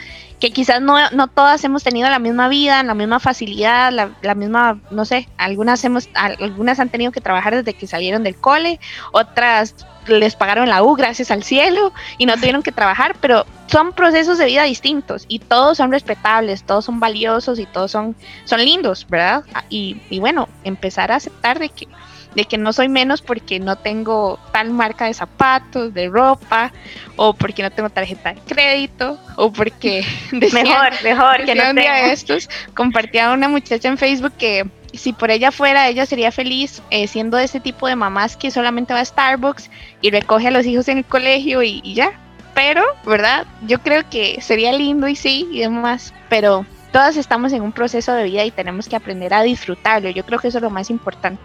que quizás no, no todas hemos tenido la misma vida, la misma facilidad, la, misma, no sé, algunas hemos, algunas han tenido que trabajar desde que salieron del cole, otras les pagaron la U gracias al cielo y no tuvieron que trabajar, pero son procesos de vida distintos y todos son respetables, todos son valiosos y todos son, son lindos, ¿verdad? Y, y bueno, empezar a aceptar de que de que no soy menos porque no tengo tal marca de zapatos, de ropa, o porque no tengo tarjeta de crédito, o porque
mejor, mejor
que no un día de estos compartía una muchacha en Facebook que si por ella fuera, ella sería feliz eh, siendo de ese tipo de mamás que solamente va a Starbucks y recoge a los hijos en el colegio y, y ya. Pero, ¿verdad? Yo creo que sería lindo y sí, y demás, pero todas estamos en un proceso de vida y tenemos que aprender a disfrutarlo. Yo creo que eso es lo más importante.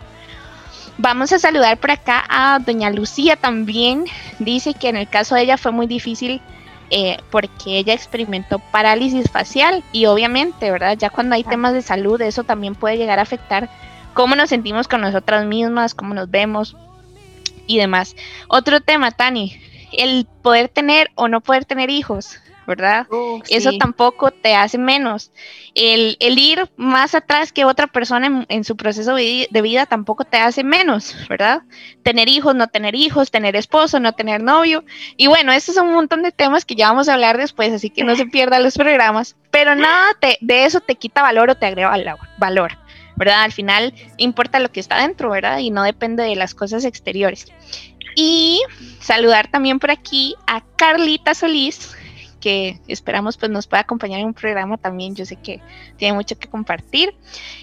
Vamos a saludar por acá a doña Lucía también. Dice que en el caso de ella fue muy difícil eh, porque ella experimentó parálisis facial y obviamente, ¿verdad? Ya cuando hay temas de salud, eso también puede llegar a afectar cómo nos sentimos con nosotras mismas, cómo nos vemos y demás. Otro tema, Tani, el poder tener o no poder tener hijos. ¿Verdad? Eso tampoco te hace menos. El, ir más atrás que otra persona en, su proceso de vida tampoco te hace menos, ¿verdad? Tener hijos, no tener hijos, tener esposo, no tener novio. Y bueno, esos son un montón de temas que ya vamos a hablar después, así que no se pierdan los programas. Pero nada de eso te quita valor o te agrega valor. ¿verdad? Al final importa lo que está dentro, ¿verdad? Y no depende de las cosas exteriores. Y saludar también por aquí a Carlita Solís, que esperamos pues nos pueda acompañar en un programa también. Yo sé que tiene mucho que compartir.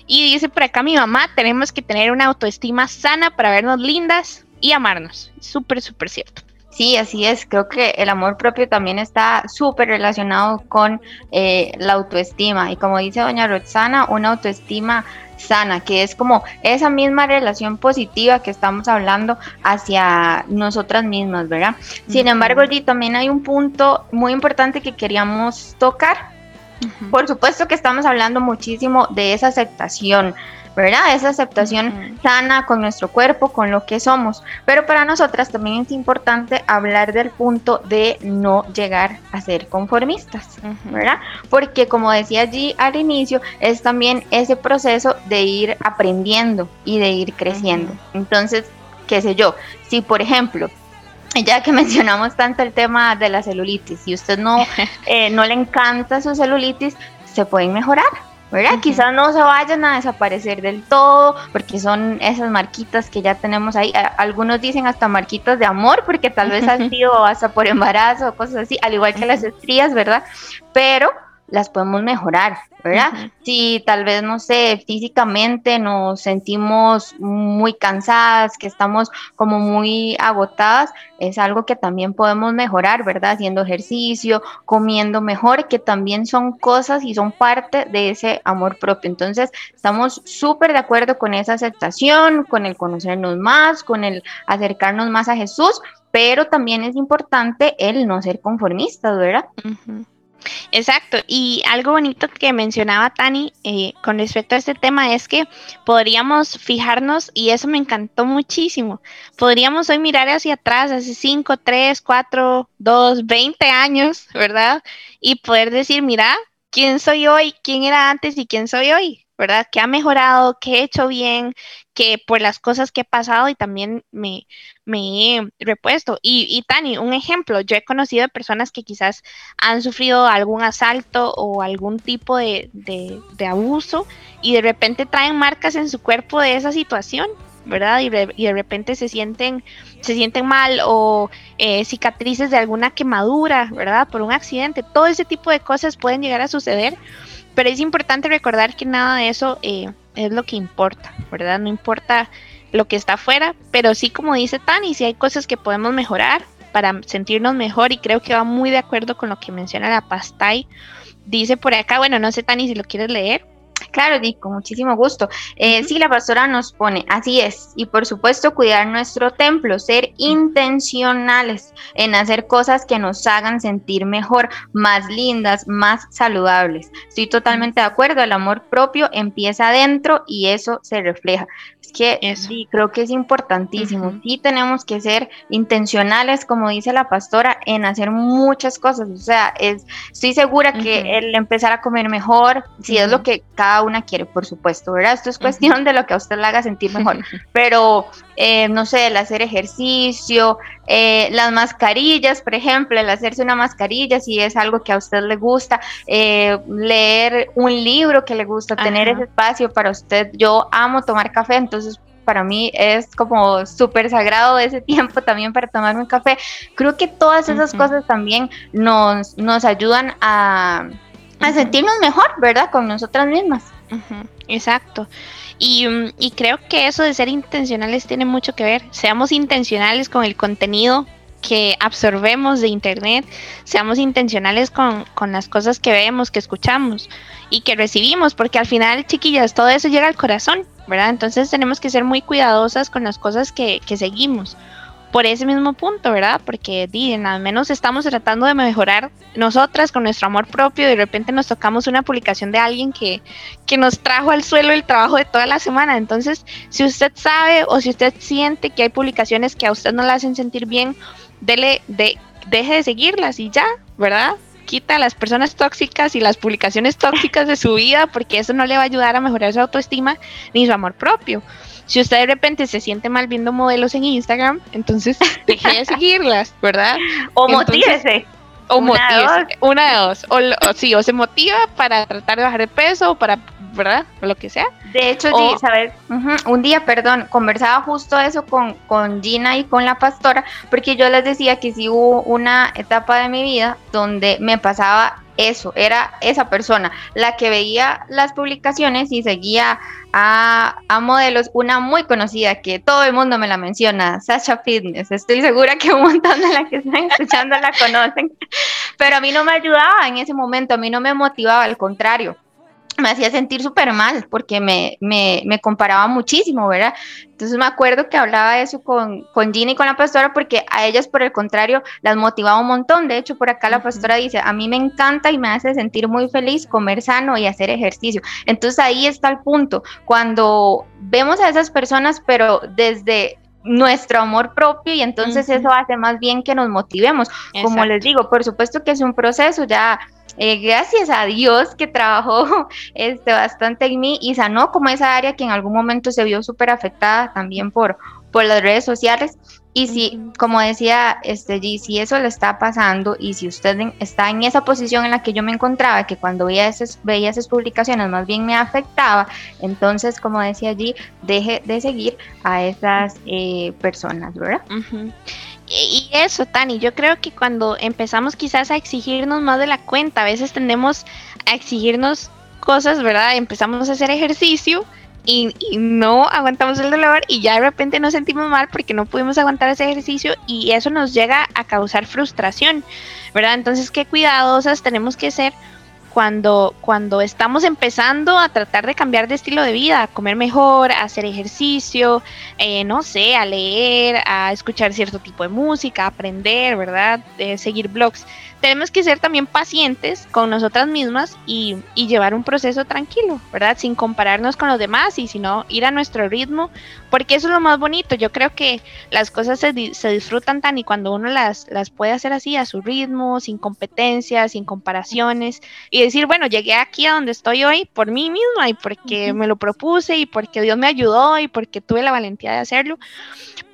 Y dice por acá mi mamá, tenemos que tener una autoestima sana para vernos lindas y amarnos. Súper, súper cierto.
Sí, así es. Creo que el amor propio también está súper relacionado con eh, la autoestima. Y como dice doña Roxana, una autoestima sana, que es como esa misma relación positiva que estamos hablando hacia nosotras mismas, ¿verdad? Sin embargo, allí también hay un punto muy importante que queríamos tocar. Por supuesto que estamos hablando muchísimo de esa aceptación, ¿verdad? Esa aceptación sana con nuestro cuerpo, con lo que somos. Pero para nosotras también es importante hablar del punto de no llegar a ser conformistas, ¿verdad? Porque como decía allí al inicio, es también ese proceso de ir aprendiendo y de ir creciendo. Entonces, qué sé yo, si por ejemplo, ya que mencionamos tanto el tema de la celulitis, si usted no, eh, no le encanta su celulitis, se pueden mejorar. ¿Verdad? Quizás no se vayan a desaparecer del todo, porque son esas marquitas que ya tenemos ahí. Algunos dicen hasta marquitas de amor, porque tal vez han sido hasta por embarazo o cosas así, al igual que las estrías, ¿verdad? Pero las podemos mejorar, ¿verdad? Si tal vez, no sé, físicamente nos sentimos muy cansadas, que estamos como muy agotadas, es algo que también podemos mejorar, ¿verdad? Haciendo ejercicio, comiendo mejor, que también son cosas y son parte de ese amor propio. Entonces, estamos súper de acuerdo con esa aceptación, con el conocernos más, con el acercarnos más a Jesús, pero también es importante el no ser conformistas, ¿verdad?
Exacto, y algo bonito que mencionaba Tani eh, con respecto a este tema es que podríamos fijarnos, y eso me encantó muchísimo, podríamos hoy mirar hacia atrás, hace 5, 3, 4, 2, 20 años, ¿verdad? Y poder decir, mira, ¿quién soy hoy? ¿Quién era antes y quién soy hoy? ¿verdad? Que ha mejorado, que he hecho bien, que por las cosas que he pasado y también me, me he repuesto. Y, y, Tani, un ejemplo, yo he conocido personas que quizás han sufrido algún asalto o algún tipo de, de, abuso y de repente traen marcas en su cuerpo de esa situación. ¿verdad? Y y de repente se sienten, se sienten mal o eh, cicatrices de alguna quemadura, ¿verdad? Por un accidente. Todo ese tipo de cosas pueden llegar a suceder pero es importante recordar que nada de eso eh, es lo que importa, ¿verdad? No importa lo que está afuera, pero sí como dice Tani, si hay cosas que podemos mejorar para sentirnos mejor y creo que va muy de acuerdo con lo que menciona la Pastay. Dice por acá, bueno, no sé Tani si lo quieres leer.
Claro, Di, con muchísimo gusto. Eh, Sí, la pastora nos pone, así es, y por supuesto cuidar nuestro templo, ser intencionales en hacer cosas que nos hagan sentir mejor, más lindas, más saludables. Estoy totalmente de acuerdo, el amor propio empieza adentro y eso se refleja que sí, creo que es importantísimo. Sí tenemos que ser intencionales, como dice la pastora, en hacer muchas cosas. O sea, es, estoy segura que el empezar a comer mejor, si es lo que cada una quiere, por supuesto, ¿verdad? Esto es cuestión de lo que a usted le haga sentir mejor. Pero, eh, no sé, el hacer ejercicio, eh, las mascarillas, por ejemplo, el hacerse una mascarilla, si es algo que a usted le gusta, eh, leer un libro que le gusta, tener ese espacio para usted. Yo amo tomar café, entonces para mí es como súper sagrado ese tiempo también para tomar un café. Creo que todas esas cosas también nos, nos ayudan a, a sentirnos mejor, ¿verdad? Con nosotras mismas.
Exacto. Y, mm, y, creo que eso de ser intencionales tiene mucho que ver. Seamos intencionales con el contenido que absorbemos de Internet, seamos intencionales con, con, las cosas que vemos, que escuchamos y que recibimos, porque al final, chiquillas, todo eso llega al corazón, ¿verdad? Entonces tenemos que ser muy cuidadosas con las cosas que, que seguimos por ese mismo punto, ¿verdad? Porque al menos estamos tratando de mejorar nosotras con nuestro amor propio y de repente nos tocamos una publicación de alguien que, que nos trajo al suelo el trabajo de toda la semana. Entonces, si usted sabe o si usted siente que hay publicaciones que a usted no le hacen sentir bien, dele, de, deje de seguirlas y ya, ¿verdad? Quita a las personas tóxicas y las publicaciones tóxicas de su vida porque eso no le va a ayudar a mejorar su autoestima ni su amor propio. Si usted de repente se siente mal viendo modelos en Instagram, entonces deje de seguirlas, ¿verdad?
O motívese.
O una una de dos. O, sí, o se motiva para tratar de bajar de peso o para, ¿verdad? O lo que sea.
De hecho, ¿sabes? un día, perdón, conversaba justo eso con, con Gina y con la pastora, porque yo les decía que sí hubo una etapa de mi vida donde me pasaba eso, era esa persona, la que veía las publicaciones y seguía a, modelos, una muy conocida que todo el mundo me la menciona, Sasha Fitness, estoy segura que un montón de las que están escuchando la conocen, pero a mí no me ayudaba en ese momento, a mí no me motivaba, al contrario, me hacía sentir súper mal porque me, me, me, comparaba muchísimo, ¿verdad? Entonces me acuerdo que hablaba eso con, con Gina y con la pastora porque a ellas por el contrario las motivaba un montón. De hecho, por acá la pastora dice, a mí me encanta y me hace sentir muy feliz comer sano y hacer ejercicio. Entonces ahí está el punto. Cuando vemos a esas personas, pero desde nuestro amor propio y entonces eso hace más bien que nos motivemos. Como les digo, por supuesto que es un proceso, ya eh, gracias a Dios que trabajó este, bastante en mí y sanó como esa área que en algún momento se vio súper afectada también por, por las redes sociales. Y si, como decía este G, si eso le está pasando y si usted está en esa posición en la que yo me encontraba, que cuando veía esas, veía esas publicaciones más bien me afectaba, entonces, como decía G, deje de seguir a esas eh, personas, ¿verdad?
Y eso, Tani, yo creo que cuando empezamos quizás a exigirnos más de la cuenta, a veces tendemos a exigirnos cosas, ¿verdad? Empezamos a hacer ejercicio y, no aguantamos el dolor y ya de repente nos sentimos mal porque no pudimos aguantar ese ejercicio y eso nos llega a causar frustración, ¿verdad? Entonces, qué cuidadosas tenemos que ser cuando, cuando estamos empezando a tratar de cambiar de estilo de vida, a comer mejor, a hacer ejercicio, eh, no sé, a leer, a escuchar cierto tipo de música, a aprender, ¿verdad? De seguir blogs tenemos que ser también pacientes con nosotras mismas y, llevar un proceso tranquilo, ¿verdad? Sin compararnos con los demás y sino ir a nuestro ritmo, porque eso es lo más bonito. Yo creo que las cosas se, disfrutan tan y cuando uno las, las puede hacer así, a su ritmo, sin competencias, sin comparaciones, y decir, bueno, llegué aquí a donde estoy hoy por mí misma y porque me lo propuse y porque Dios me ayudó y porque tuve la valentía de hacerlo.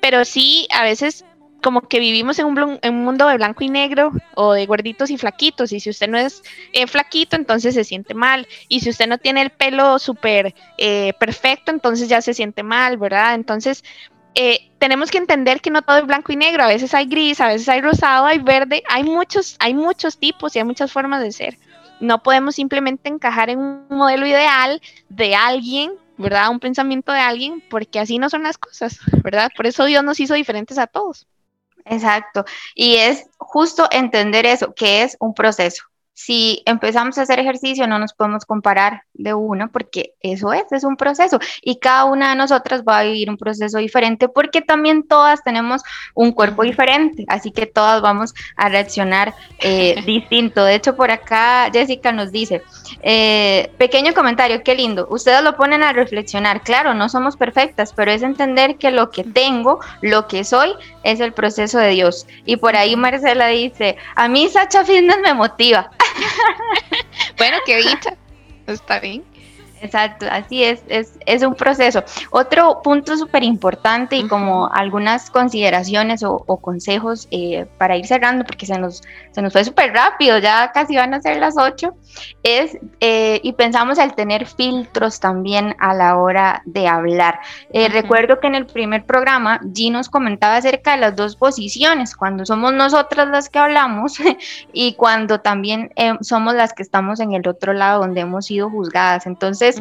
Pero sí, a veces como que vivimos en un, mundo de blanco y negro o de gorditos y flaquitos. Y si usted no es eh, flaquito, entonces se siente mal. Y si usted no tiene el pelo súper eh, perfecto, entonces ya se siente mal, ¿verdad? Entonces, eh, tenemos que entender que no todo es blanco y negro. A veces hay gris, a veces hay rosado, hay verde. Hay muchos, hay muchos tipos y hay muchas formas de ser. No podemos simplemente encajar en un modelo ideal de alguien ¿verdad? Un pensamiento de alguien, porque así no son las cosas, ¿verdad? Por eso Dios nos hizo diferentes a todos.
Exacto. Y es justo entender eso, que es un proceso si empezamos a hacer ejercicio no nos podemos comparar de uno porque eso es, es un proceso y cada una de nosotras va a vivir un proceso diferente porque también todas tenemos un cuerpo diferente, así que todas vamos a reaccionar eh, distinto. De hecho, por acá Jessica nos dice, eh, pequeño comentario, qué lindo, ustedes lo ponen a reflexionar, claro, no somos perfectas, pero es entender que lo que tengo, lo que soy, es el proceso de Dios. Y por ahí Marcela dice, a mí Sacha Fitness me motiva.
bueno, qué dicha. Está bien.
Exacto, así es, es, un proceso. Otro punto súper importante y como algunas consideraciones o, consejos eh, para ir cerrando, porque se nos, se nos fue súper rápido, ya casi van a ser las 8, es, eh, y pensamos el tener filtros también a la hora de hablar. Eh, recuerdo que en el primer programa G nos comentaba acerca de las dos posiciones, cuando somos nosotras las que hablamos y cuando también somos las que estamos en el otro lado donde hemos sido juzgadas. Entonces,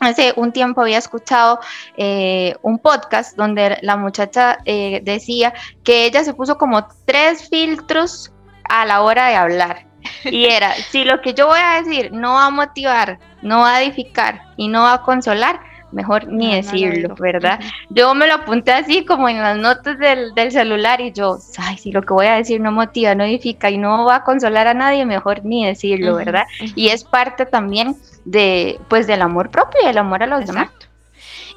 hace un tiempo había escuchado eh, un podcast donde la muchacha eh, decía que ella se puso como tres filtros a la hora de hablar. Y era, si lo que yo voy a decir no va a motivar, no va a edificar y no va a consolar, mejor ni decirlo, ¿verdad? Yo me lo apunté así como en las notas del, del, celular y yo, ay, si lo que voy a decir no motiva, no edifica y no va a consolar a nadie, mejor ni decirlo, ¿verdad? Y es parte también de, pues, del amor propio y el amor a los demás.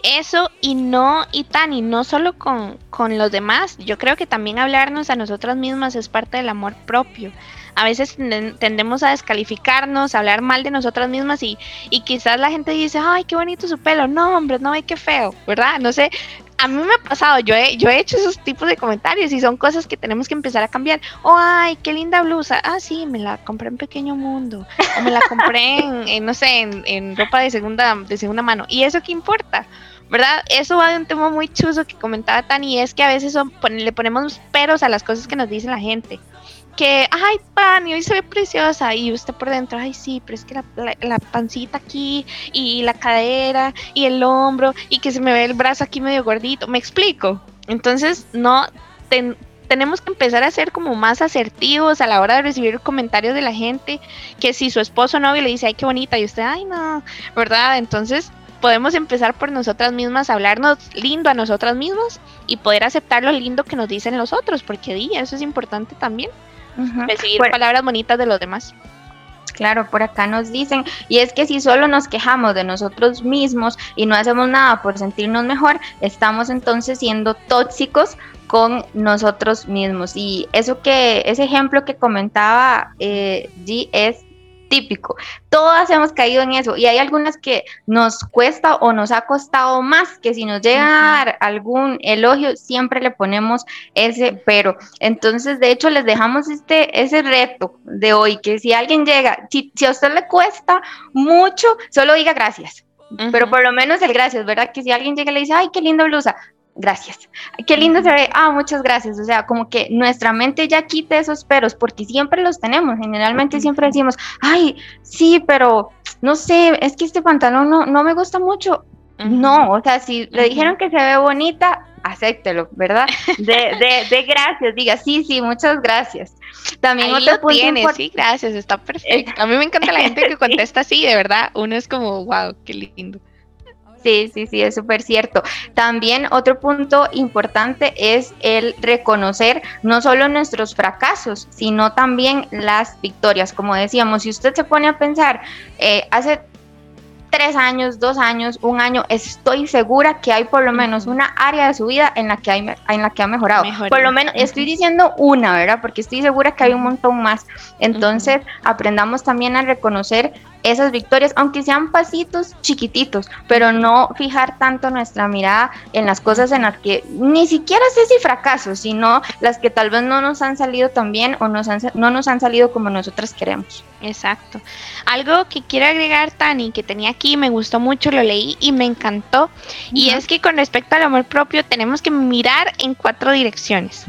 Eso y no, y tan, y no solo con, con los demás, yo creo que también hablarnos a nosotras mismas es parte del amor propio a veces tendemos a descalificarnos, a hablar mal de nosotras mismas y, y quizás la gente dice, ay, qué bonito su pelo, no, hombre, no, ay, qué feo, ¿verdad? No sé, a mí me ha pasado, yo he, yo he hecho esos tipos de comentarios y son cosas que tenemos que empezar a cambiar. Oh, ay, qué linda blusa. Ah, sí, me la compré en Pequeño Mundo. O me la compré en, no sé, en, ropa de segunda, de segunda mano. ¿Y eso qué importa? ¿Verdad? Eso va de un tema muy chuzo que comentaba Tani, es que a veces son, le ponemos peros a las cosas que nos dice la gente que, ay, pan, y hoy se ve preciosa, y usted por dentro, ay, sí, pero es que la, pancita aquí, y la cadera, y el hombro, y que se me ve el brazo aquí medio gordito, me explico. Entonces, no, tenemos que empezar a ser como más asertivos a la hora de recibir comentarios de la gente, que si su esposo o novio le dice, ay, qué bonita, y usted, ay, no, ¿verdad? Entonces podemos empezar por nosotras mismas, hablarnos lindo a nosotras mismas y poder aceptar lo lindo que nos dicen los otros, porque di, eso es importante también, recibir palabras bonitas de los demás.
Claro, por acá nos dicen, y es que si solo nos quejamos de nosotros mismos y no hacemos nada por sentirnos mejor, estamos entonces siendo tóxicos con nosotros mismos. Y eso que, ese ejemplo que comentaba eh, G es típico. Todas hemos caído en eso y hay algunas que nos cuesta o nos ha costado más que si nos llega a dar algún elogio, siempre le ponemos ese pero. Entonces, de hecho, les dejamos este, ese reto de hoy, que si alguien llega, si, a usted le cuesta mucho, solo diga gracias. Pero por lo menos el gracias, ¿verdad? Que si alguien llega y le dice, ay, qué linda blusa, gracias. Qué lindo se ve. Ah, muchas gracias. O sea, como que nuestra mente ya quita esos peros, porque siempre los tenemos. Generalmente siempre decimos, ay, sí, pero no sé, es que este pantalón no, no me gusta mucho. No, o sea, si le dijeron que se ve bonita, acéptelo, ¿verdad? De, de, de, gracias, diga, sí, sí, muchas gracias.
También Ahí otro lo sí, gracias, está perfecto. A mí me encanta la gente que contesta así, de verdad, uno es como, wow, qué lindo.
Sí, sí, sí, es súper cierto. También otro punto importante es el reconocer no solo nuestros fracasos, sino también las victorias. Como decíamos, si usted se pone a pensar, eh, hace tres años, dos años, un año, estoy segura que hay por lo menos una área de su vida en la que, hay, en la que ha mejorado. Por lo menos, estoy diciendo una, ¿verdad? Porque estoy segura que hay un montón más. Entonces, aprendamos también a reconocer esas victorias, aunque sean pasitos chiquititos, pero no fijar tanto nuestra mirada en las cosas en las que ni siquiera sé si fracaso, sino las que tal vez no nos han salido tan bien o nos han, no nos han salido como nosotras queremos.
Exacto. Algo que quiero agregar, Tani, que tenía aquí, me gustó mucho, lo leí y me encantó, y es que con respecto al amor propio tenemos que mirar en cuatro direcciones.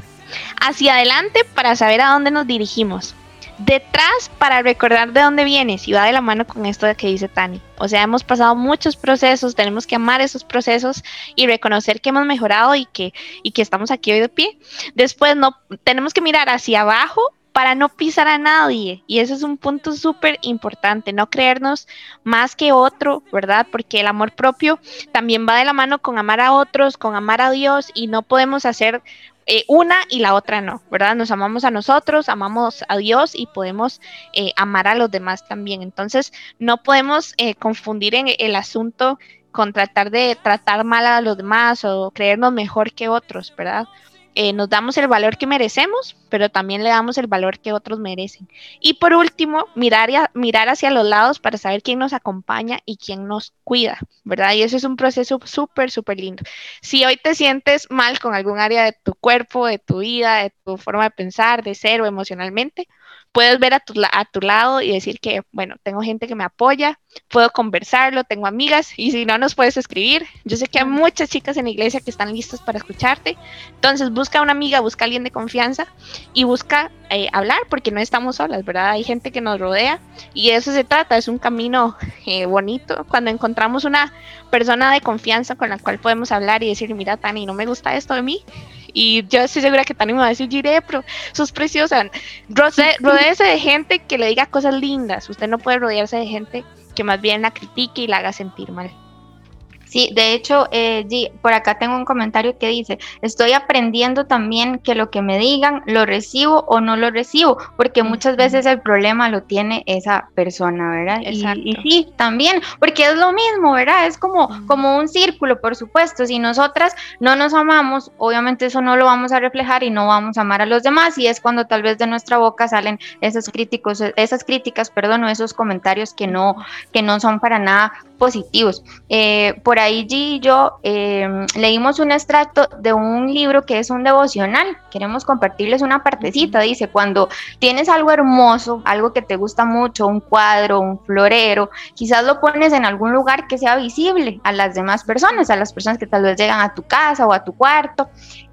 Hacia adelante para saber a dónde nos dirigimos detrás para recordar de dónde vienes y va de la mano con esto que dice Tani. O sea, hemos pasado muchos procesos, tenemos que amar esos procesos y reconocer que hemos mejorado y que, y que estamos aquí hoy de pie. Después no tenemos que mirar hacia abajo para no pisar a nadie. Y ese es un punto súper importante, no creernos más que otro, ¿verdad? Porque el amor propio también va de la mano con amar a otros, con amar a Dios y no podemos hacer eh, una y la otra no, ¿verdad? Nos amamos a nosotros, amamos a Dios y podemos eh, amar a los demás también. Entonces, no podemos eh, confundir en el asunto con tratar de tratar mal a los demás o creernos mejor que otros, ¿verdad? Eh, nos damos el valor que merecemos, pero también le damos el valor que otros merecen. Y por último, mirar, mirar hacia los lados para saber quién nos acompaña y quién nos cuida, ¿verdad? Y eso es un proceso súper, súper lindo. Si hoy te sientes mal con algún área de tu cuerpo, de tu vida, de tu forma de pensar, de ser o emocionalmente, puedes ver a tu, a tu lado y decir que, bueno, tengo gente que me apoya, puedo conversarlo, tengo amigas y si no nos puedes escribir. Yo sé que hay muchas chicas en la iglesia que están listas para escucharte. Entonces busca una amiga, busca alguien de confianza y busca eh, hablar porque no estamos solas, ¿verdad? Hay gente que nos rodea y de eso se trata, es un camino eh, bonito cuando encontramos una persona de confianza con la cual podemos hablar y decir, mira Tani, no me gusta esto de mí, y yo estoy segura que Tani me va a decir, Gire, pero sos preciosa. Rodéese de gente que le diga cosas lindas. Usted no puede rodearse de gente que más bien la critique y la haga sentir mal.
Sí, de hecho, eh, por acá tengo un comentario que dice, estoy aprendiendo también que lo que me digan lo recibo o no lo recibo, porque muchas veces el problema lo tiene esa persona, ¿verdad? Y, y, sí, también, porque es lo mismo, ¿verdad? Es como, como un círculo, por supuesto, si nosotras no nos amamos, obviamente eso no lo vamos a reflejar y no vamos a amar a los demás, y es cuando tal vez de nuestra boca salen esos críticos, esas críticas, perdón, o esos comentarios que no, que no son para nada positivos. Eh, por ahí G y yo em, leímos un extracto de un libro que es un devocional. Queremos compartirles una partecita. Dice, cuando tienes algo hermoso, algo que te gusta mucho, un cuadro, un florero, quizás lo pones en algún lugar que sea visible a las demás personas, a las personas que tal vez llegan a tu casa o a tu cuarto.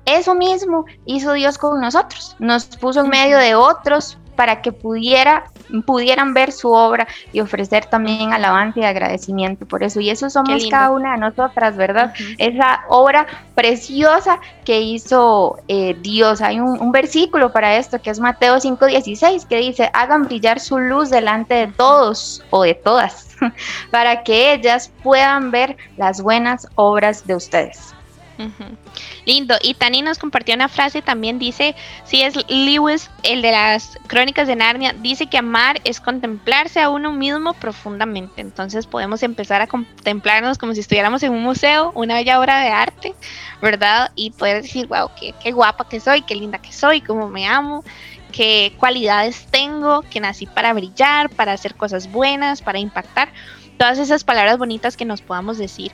Eso mismo hizo Dios con nosotros. Nos puso en medio de otros para que pudiera, pudieran ver su obra y ofrecer también alabanza y agradecimiento por eso. Y eso somos cada una de nosotras, ¿verdad? Esa obra preciosa que hizo eh, Dios. Hay un, un, versículo para esto que es Mateo 5:16 que dice, hagan brillar su luz delante de todos o de todas, para que ellas puedan ver las buenas obras de ustedes.
Lindo. Y Tani nos compartió una frase también, dice, si es Lewis, el de las crónicas de Narnia, dice que amar es contemplarse a uno mismo profundamente. Entonces podemos empezar a contemplarnos como si estuviéramos en un museo, una bella obra de arte, ¿verdad? Y poder decir, wow, qué, qué guapa que soy, qué linda que soy, cómo me amo, qué cualidades tengo, que nací para brillar, para hacer cosas buenas, para impactar. Todas esas palabras bonitas que nos podamos decir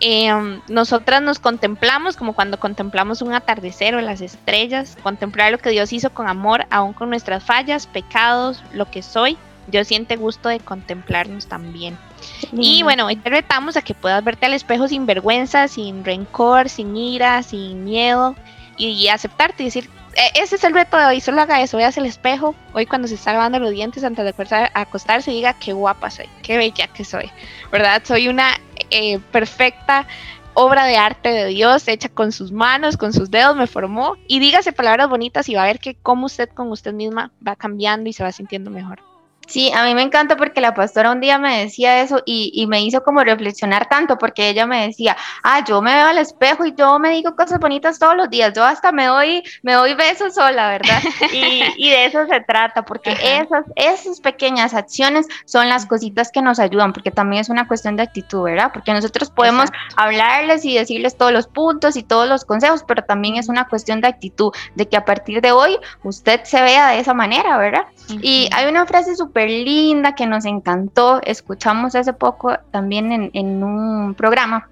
Em, nosotras nos contemplamos como cuando contemplamos un atardecer o las estrellas, contemplar lo que Dios hizo con amor, aún con nuestras fallas, pecados, lo que soy. Dios siente gusto de contemplarnos también. Y bueno, hoy te retamos a que puedas verte al espejo sin vergüenza, sin rencor, sin ira, sin miedo y, aceptarte y decir, ese es el reto de hoy, solo haga eso, veas el espejo, hoy cuando se está lavando los dientes antes de acostarse, diga qué guapa soy, qué bella que soy, ¿verdad? Soy una eh, perfecta obra de arte de Dios hecha con sus manos, con sus dedos, me formó. Y dígase palabras bonitas y va a ver que cómo usted con usted misma va cambiando y se va sintiendo mejor.
Sí, a mí me encanta porque la pastora un día me decía eso y, me hizo como reflexionar tanto porque ella me decía, ah, yo me veo al espejo y yo me digo cosas bonitas todos los días, yo hasta me doy, me doy besos sola, ¿verdad? Y, de eso se trata, porque esas, esas pequeñas acciones son las cositas que nos ayudan, porque también es una cuestión de actitud, ¿verdad? Porque nosotros podemos hablarles y decirles todos los puntos y todos los consejos, pero también es una cuestión de actitud, de que a partir de hoy usted se vea de esa manera, ¿verdad? Y hay una frase súper linda que nos encantó. Escuchamos hace poco también en, en un programa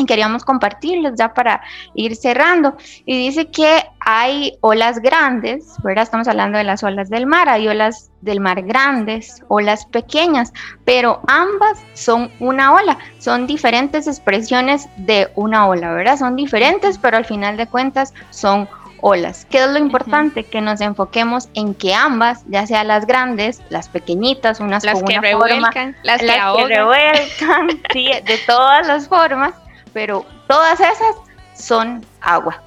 y queríamos compartirles ya para ir cerrando. Y dice que hay olas grandes, ¿verdad? Estamos hablando de las olas del mar, hay olas del mar grandes, olas pequeñas, pero ambas son una ola, son diferentes expresiones de una ola, ¿verdad? Son diferentes, pero al final de cuentas son olas. ¿Qué es lo importante? Que nos enfoquemos en que ambas, ya sea las grandes, las pequeñitas, unas
las
con
que
una
revuelcan,
forma,
las,
que, revuelcan, sí, de todas las formas, pero todas esas son agua.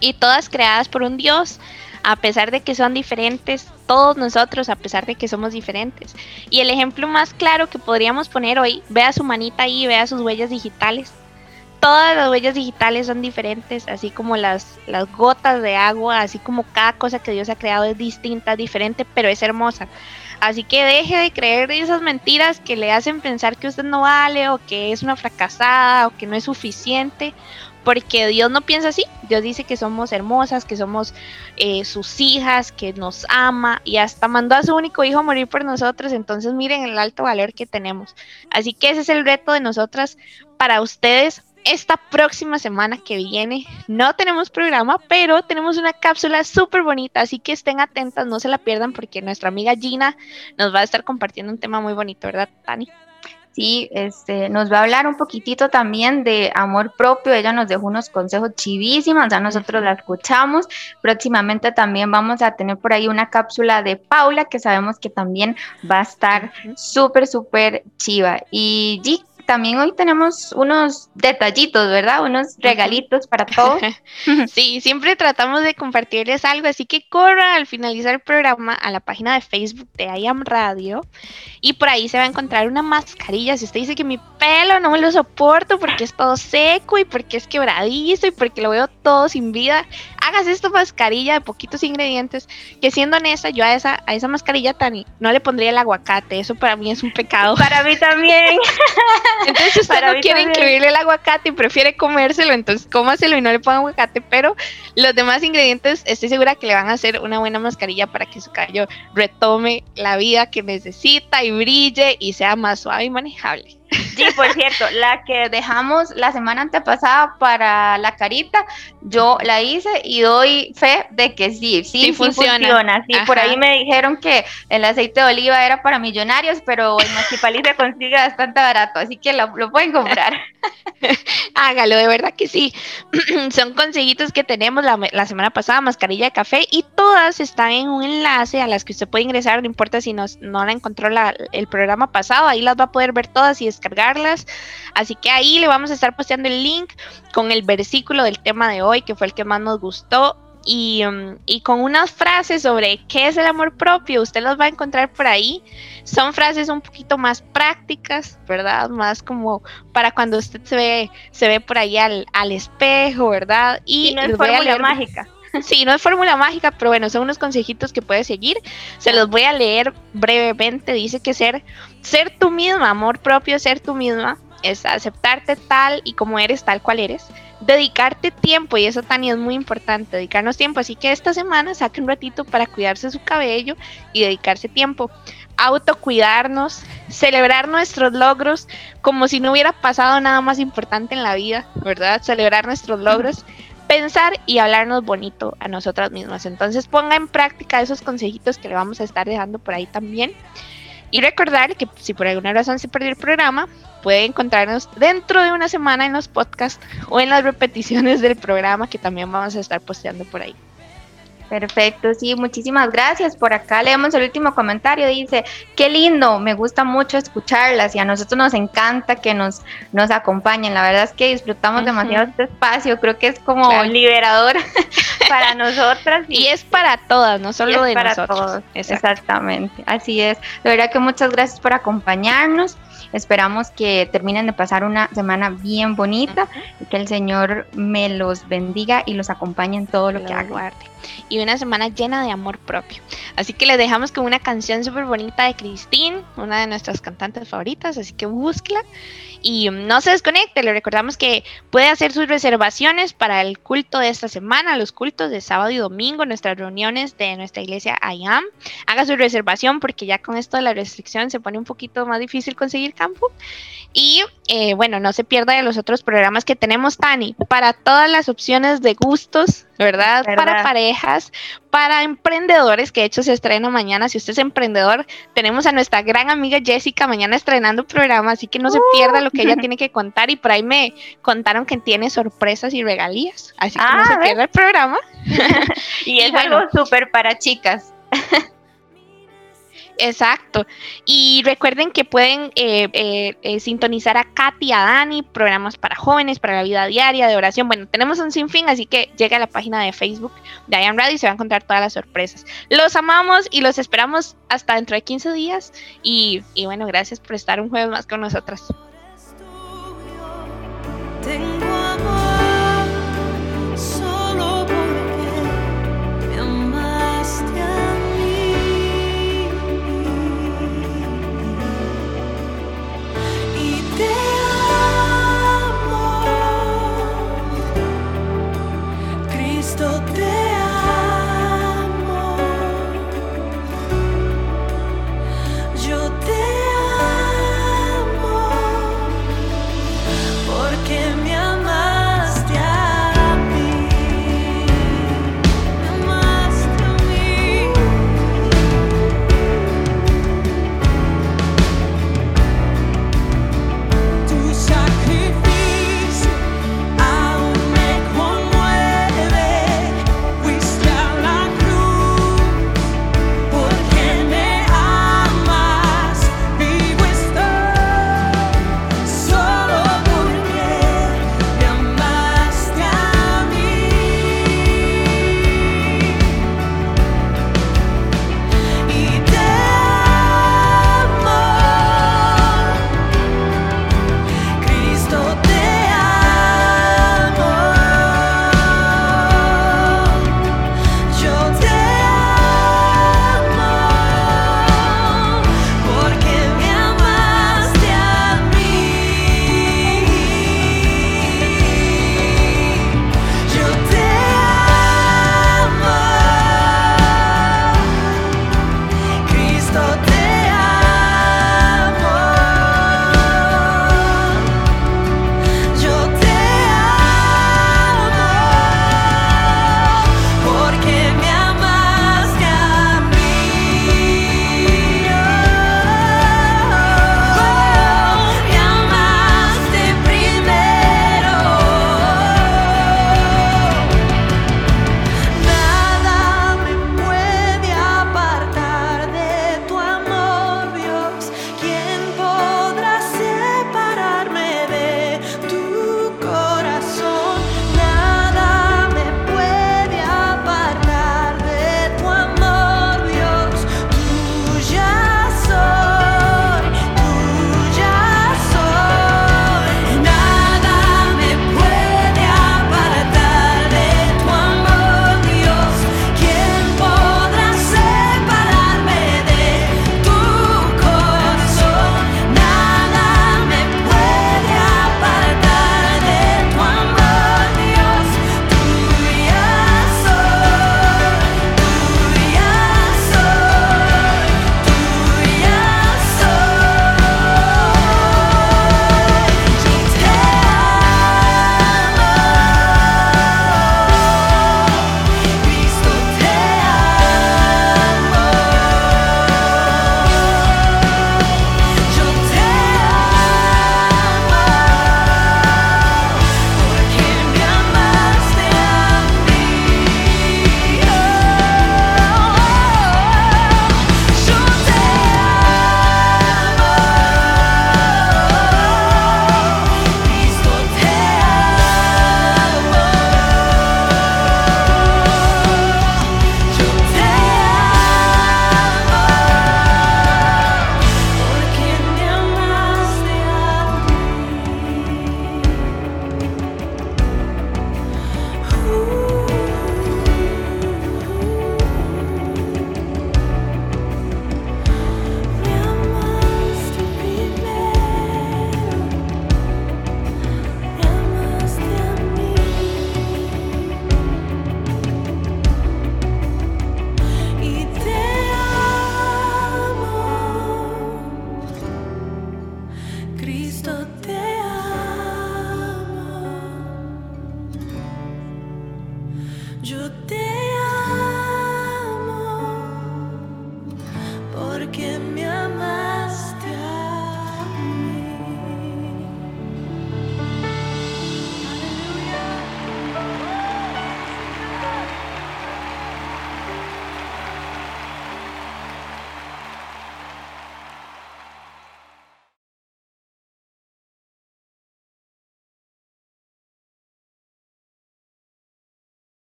Y todas creadas por un Dios, a pesar de que son diferentes, todos nosotros, a pesar de que somos diferentes. Y el ejemplo más claro que podríamos poner hoy, vea su manita ahí, vea sus huellas digitales todas las huellas digitales son diferentes, así como las, las gotas de agua, así como cada cosa que Dios ha creado es distinta, diferente, pero es hermosa. Así que deje de creer esas mentiras que le hacen pensar que usted no vale o que es una fracasada o que no es suficiente, porque Dios no piensa así. Dios dice que somos hermosas, que somos eh, sus hijas, que nos ama y hasta mandó a su único hijo a morir por nosotros. Entonces miren el alto valor que tenemos. Así que ese es el reto de nosotras para ustedes esta próxima semana que viene no tenemos programa, pero tenemos una cápsula súper bonita, así que estén atentas, no se la pierdan porque nuestra amiga Gina nos va a estar compartiendo un tema muy bonito, ¿verdad, Tani?
Sí, este, nos va a hablar un poquitito también de amor propio. Ella nos dejó unos consejos chivísimos, ya nosotros la escuchamos. Próximamente también vamos a tener por ahí una cápsula de Paula, que sabemos que también va a estar súper, súper chiva. Y G, también hoy tenemos unos detallitos, ¿verdad? Unos regalitos para todos.
sí, siempre tratamos de compartirles algo, así que corra al finalizar el programa a la página de Facebook de IAM Radio y por ahí se va a encontrar una mascarilla. Si usted dice que mi pelo no me lo soporto porque es todo seco y porque es quebradizo y porque lo veo todo sin vida, hágase esta mascarilla de poquitos ingredientes. Que siendo honesta, yo a esa, a esa mascarilla tan no le pondría el aguacate. Eso para mí es un pecado.
Para mí también.
Entonces, usted no quiere incluirle el aguacate y prefiere comérselo, entonces cómaselo y no le ponga aguacate. Pero los demás ingredientes, estoy segura que le van a hacer una buena mascarilla para que su cabello retome la vida que necesita y brille y sea más suave y manejable.
Sí, por cierto, la que dejamos la semana antepasada para la carita, yo la hice y doy fe de que sí, sí, funciona. Sí, por ahí me dijeron que el aceite de oliva era para millonarios, pero el Machipalí se consigue bastante barato, así que lo, lo pueden comprar.
Hágalo, de verdad que sí. Son consejitos que tenemos la, la, semana pasada, mascarilla de café, y todas están en un enlace a las que usted puede ingresar, no importa si no, no la encontró la, el programa pasado, ahí las va a poder ver todas y descargarlas. Así que ahí le vamos a estar posteando el link con el versículo del tema de hoy, que fue el que más nos gustó. Y, um, y, con unas frases sobre qué es el amor propio, usted los va a encontrar por ahí. Son frases un poquito más prácticas, ¿verdad? Más como para cuando usted se ve, se ve por ahí al, al espejo, ¿verdad?
Y, no es fórmula mágica.
Sí, no es fórmula mágica, pero bueno, son unos consejitos que puedes seguir. Se los voy a leer brevemente. Dice que ser, ser tú misma, amor propio, ser tú misma, es aceptarte tal y como eres, tal cual eres. Dedicarte tiempo, y eso Tania es muy importante, dedicarnos tiempo. Así que esta semana saque un ratito para cuidarse su cabello y dedicarse tiempo. Autocuidarnos, celebrar nuestros logros como si no hubiera pasado nada más importante en la vida, ¿verdad? Celebrar nuestros logros pensar y hablarnos bonito a nosotras mismas. Entonces ponga en práctica esos consejitos que le vamos a estar dejando por ahí también. Y recordar que si por alguna razón se perdió el programa, puede encontrarnos dentro de una semana en los podcasts o en las repeticiones del programa que también vamos a estar posteando por ahí.
Perfecto, sí, muchísimas gracias. Por acá leemos el último comentario. Dice, qué lindo, me gusta mucho escucharlas y a nosotros nos encanta que nos, nos acompañen. La verdad es que disfrutamos demasiado este espacio. Creo que es como liberador para nosotras.
Y, es para todas, no solo de
para
nosotros.
Todos. Exactamente, así es. De verdad que muchas gracias por acompañarnos. Esperamos que terminen de pasar una semana bien bonita y que el Señor me los bendiga y los acompañe en todo lo, que hagan
y una semana llena de amor propio. Así que les dejamos con una canción súper bonita de Christine, una de nuestras cantantes favoritas, así que búsquela y no se desconecte. Le recordamos que puede hacer sus reservaciones para el culto de esta semana, los cultos de sábado y domingo, nuestras reuniones de nuestra iglesia IAM. Haga su reservación porque ya con esto de la restricción se pone un poquito más difícil conseguir campo. Y eh, bueno, no se pierda de los otros programas que tenemos, Tani, para todas las opciones de gustos, ¿verdad? Para parejas, para emprendedores, que de hecho se estrena mañana. Si usted es emprendedor, tenemos a nuestra gran amiga Jessica mañana estrenando programa, así que no se pierda lo que ella tiene que contar. Y por ahí me contaron que tiene sorpresas y regalías, así que no se ah, pierda el programa.
y es algo súper para chicas.
Exacto. Y recuerden que pueden eh, eh, eh, sintonizar a Katy, a Dani, programas para jóvenes, para la vida diaria, de oración. Bueno, tenemos un sinfín, así que llega a la página de Facebook de I Am Radio y se va a encontrar todas las sorpresas. Los amamos y los esperamos hasta dentro de 15 días. Y, y bueno, gracias por estar un jueves más con nosotras.